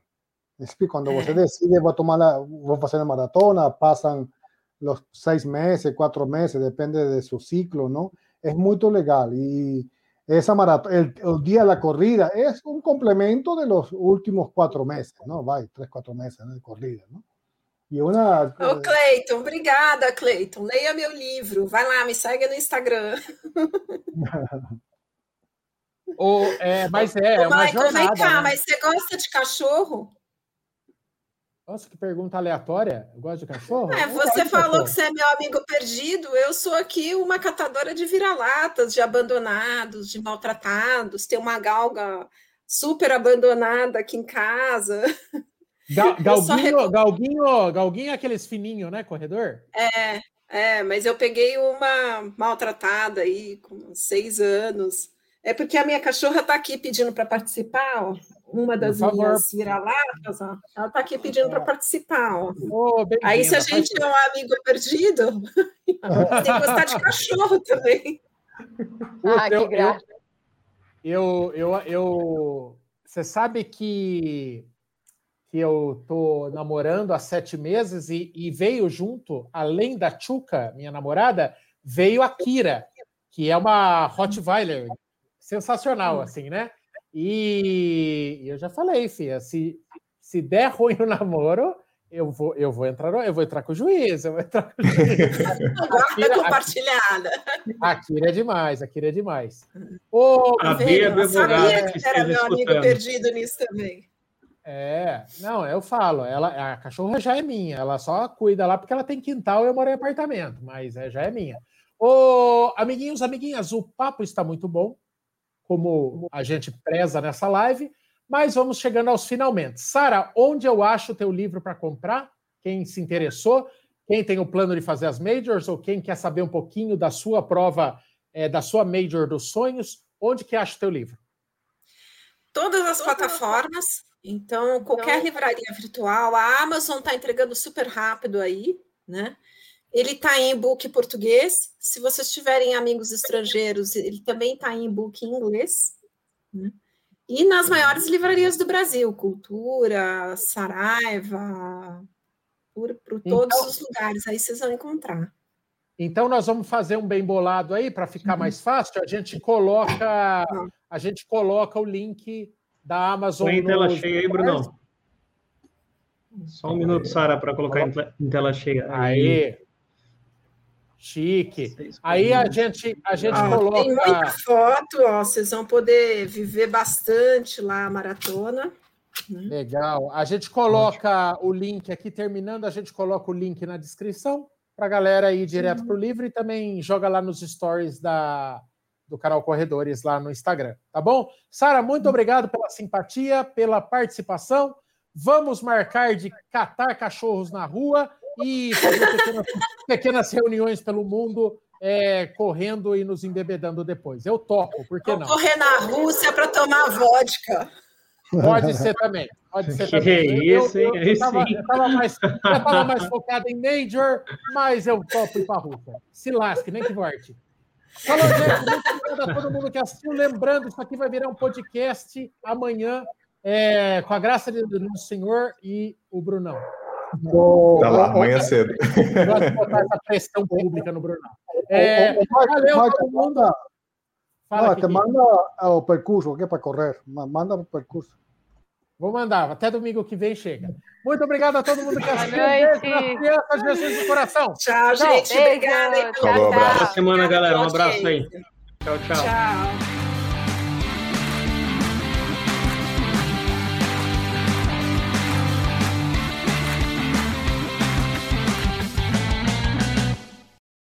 C: Quando você decide, vou tomar la, vou fazer a maratona, passam os seis meses, quatro meses, depende de seu ciclo, não? É muito legal e el, el, día de la corrida es un complemento de los últimos cuatro meses, ¿no? Vai, três, quatro meses né, de corrida, ¿no?
B: E uma. Ô, Cleiton, obrigada, Cleiton. Leia meu livro. Vai lá, me segue no Instagram.
A: o, é, mas é, é uma Michael, jornada. Vem cá,
B: né? mas você gosta de cachorro?
A: Nossa, que pergunta aleatória. Eu gosto de cachorro?
B: É, você falou cachorro. que você é meu amigo perdido. Eu sou aqui uma catadora de vira-latas, de abandonados, de maltratados. Tem uma galga super abandonada aqui em casa.
A: Ga galguinho, galguinho, galguinho é aqueles fininhos, né, corredor?
B: É, é, mas eu peguei uma maltratada aí com seis anos. É porque a minha cachorra está aqui pedindo para participar, ó. Uma das minhas vira-latas, ó. Ela está aqui pedindo para participar, ó. Oh, Aí, se a gente é um amigo perdido, tem que gostar de cachorro também.
A: Ah, que graça. Eu, eu, eu, você sabe que, que eu tô namorando há sete meses e, e veio junto, além da Chuca, minha namorada, veio a Kira, que é uma Rottweiler sensacional, hum. assim, né? E eu já falei, Fia, se, se der ruim o namoro, eu vou, eu vou entrar, eu vou entrar com o juiz, eu vou entrar com o juiz.
B: Guarda compartilhada.
A: A Kira é demais, a Kira é demais.
B: Ô, a Bia é sabia que era meu amigo perdido nisso também.
A: É, não, eu falo, ela, a cachorra já é minha, ela só cuida lá porque ela tem quintal e eu moro em apartamento, mas é, já é minha. Ô, amiguinhos, amiguinhas, o papo está muito bom como a gente preza nessa live, mas vamos chegando aos finalmente. Sara, onde eu acho o teu livro para comprar? Quem se interessou? Quem tem o plano de fazer as majors ou quem quer saber um pouquinho da sua prova, é, da sua major dos sonhos, onde que acha o teu livro?
B: Todas as plataformas. Então, qualquer então... livraria virtual, a Amazon está entregando super rápido aí, né? Ele está em e-book português. Se vocês tiverem amigos estrangeiros, ele também está em e-book em inglês. Né? E nas maiores livrarias do Brasil, Cultura, Saraiva, por, por todos então, os lugares. Aí vocês vão encontrar.
A: Então nós vamos fazer um bem bolado aí para ficar uhum. mais fácil. A gente coloca, a gente coloca o link da Amazon.
D: Põe em tela cheia aí, Bruno. Só um minuto, Sara, para colocar em tela cheia.
A: Aí. Chique. Aí a gente, a gente ah, coloca. Tem
B: muita foto, ó, vocês vão poder viver bastante lá a maratona.
A: Né? Legal. A gente coloca o link aqui, terminando, a gente coloca o link na descrição para a galera ir direto para o livro e também joga lá nos stories da, do canal Corredores lá no Instagram, tá bom? Sara, muito obrigado pela simpatia, pela participação. Vamos marcar de catar cachorros na rua e fazer pequenas, pequenas reuniões pelo mundo, é, correndo e nos embebedando depois. Eu topo, por que não?
B: Correr na Rússia para tomar vodka.
A: Pode ser também. Pode ser
D: que também. Isso, eu, eu,
A: estava, eu estava mais, mais focado em Major, mas eu topo ir para a Rússia. Se lasque, nem que volte. Falou, gente. Muito obrigado a todo mundo que assistiu. Lembrando, isso aqui vai virar um podcast amanhã, é, com a graça do nosso Senhor e o Brunão.
F: Tá lá, amanhã cedo.
A: Gosto de botar essa pressão pública no Bruno. É, valeu, todo mundo.
C: Fala, te manda o percurso, que é para correr. Manda o percurso.
A: Vou mandar, até domingo que vem chega. Muito obrigado a todo mundo que assistiu. Beijo Jesus do coração.
B: Tchau, gente. Obrigada.
F: Tchau, um abraço.
D: Boa semana, galera. Um abraço aí. Tchau, tchau. Tchau.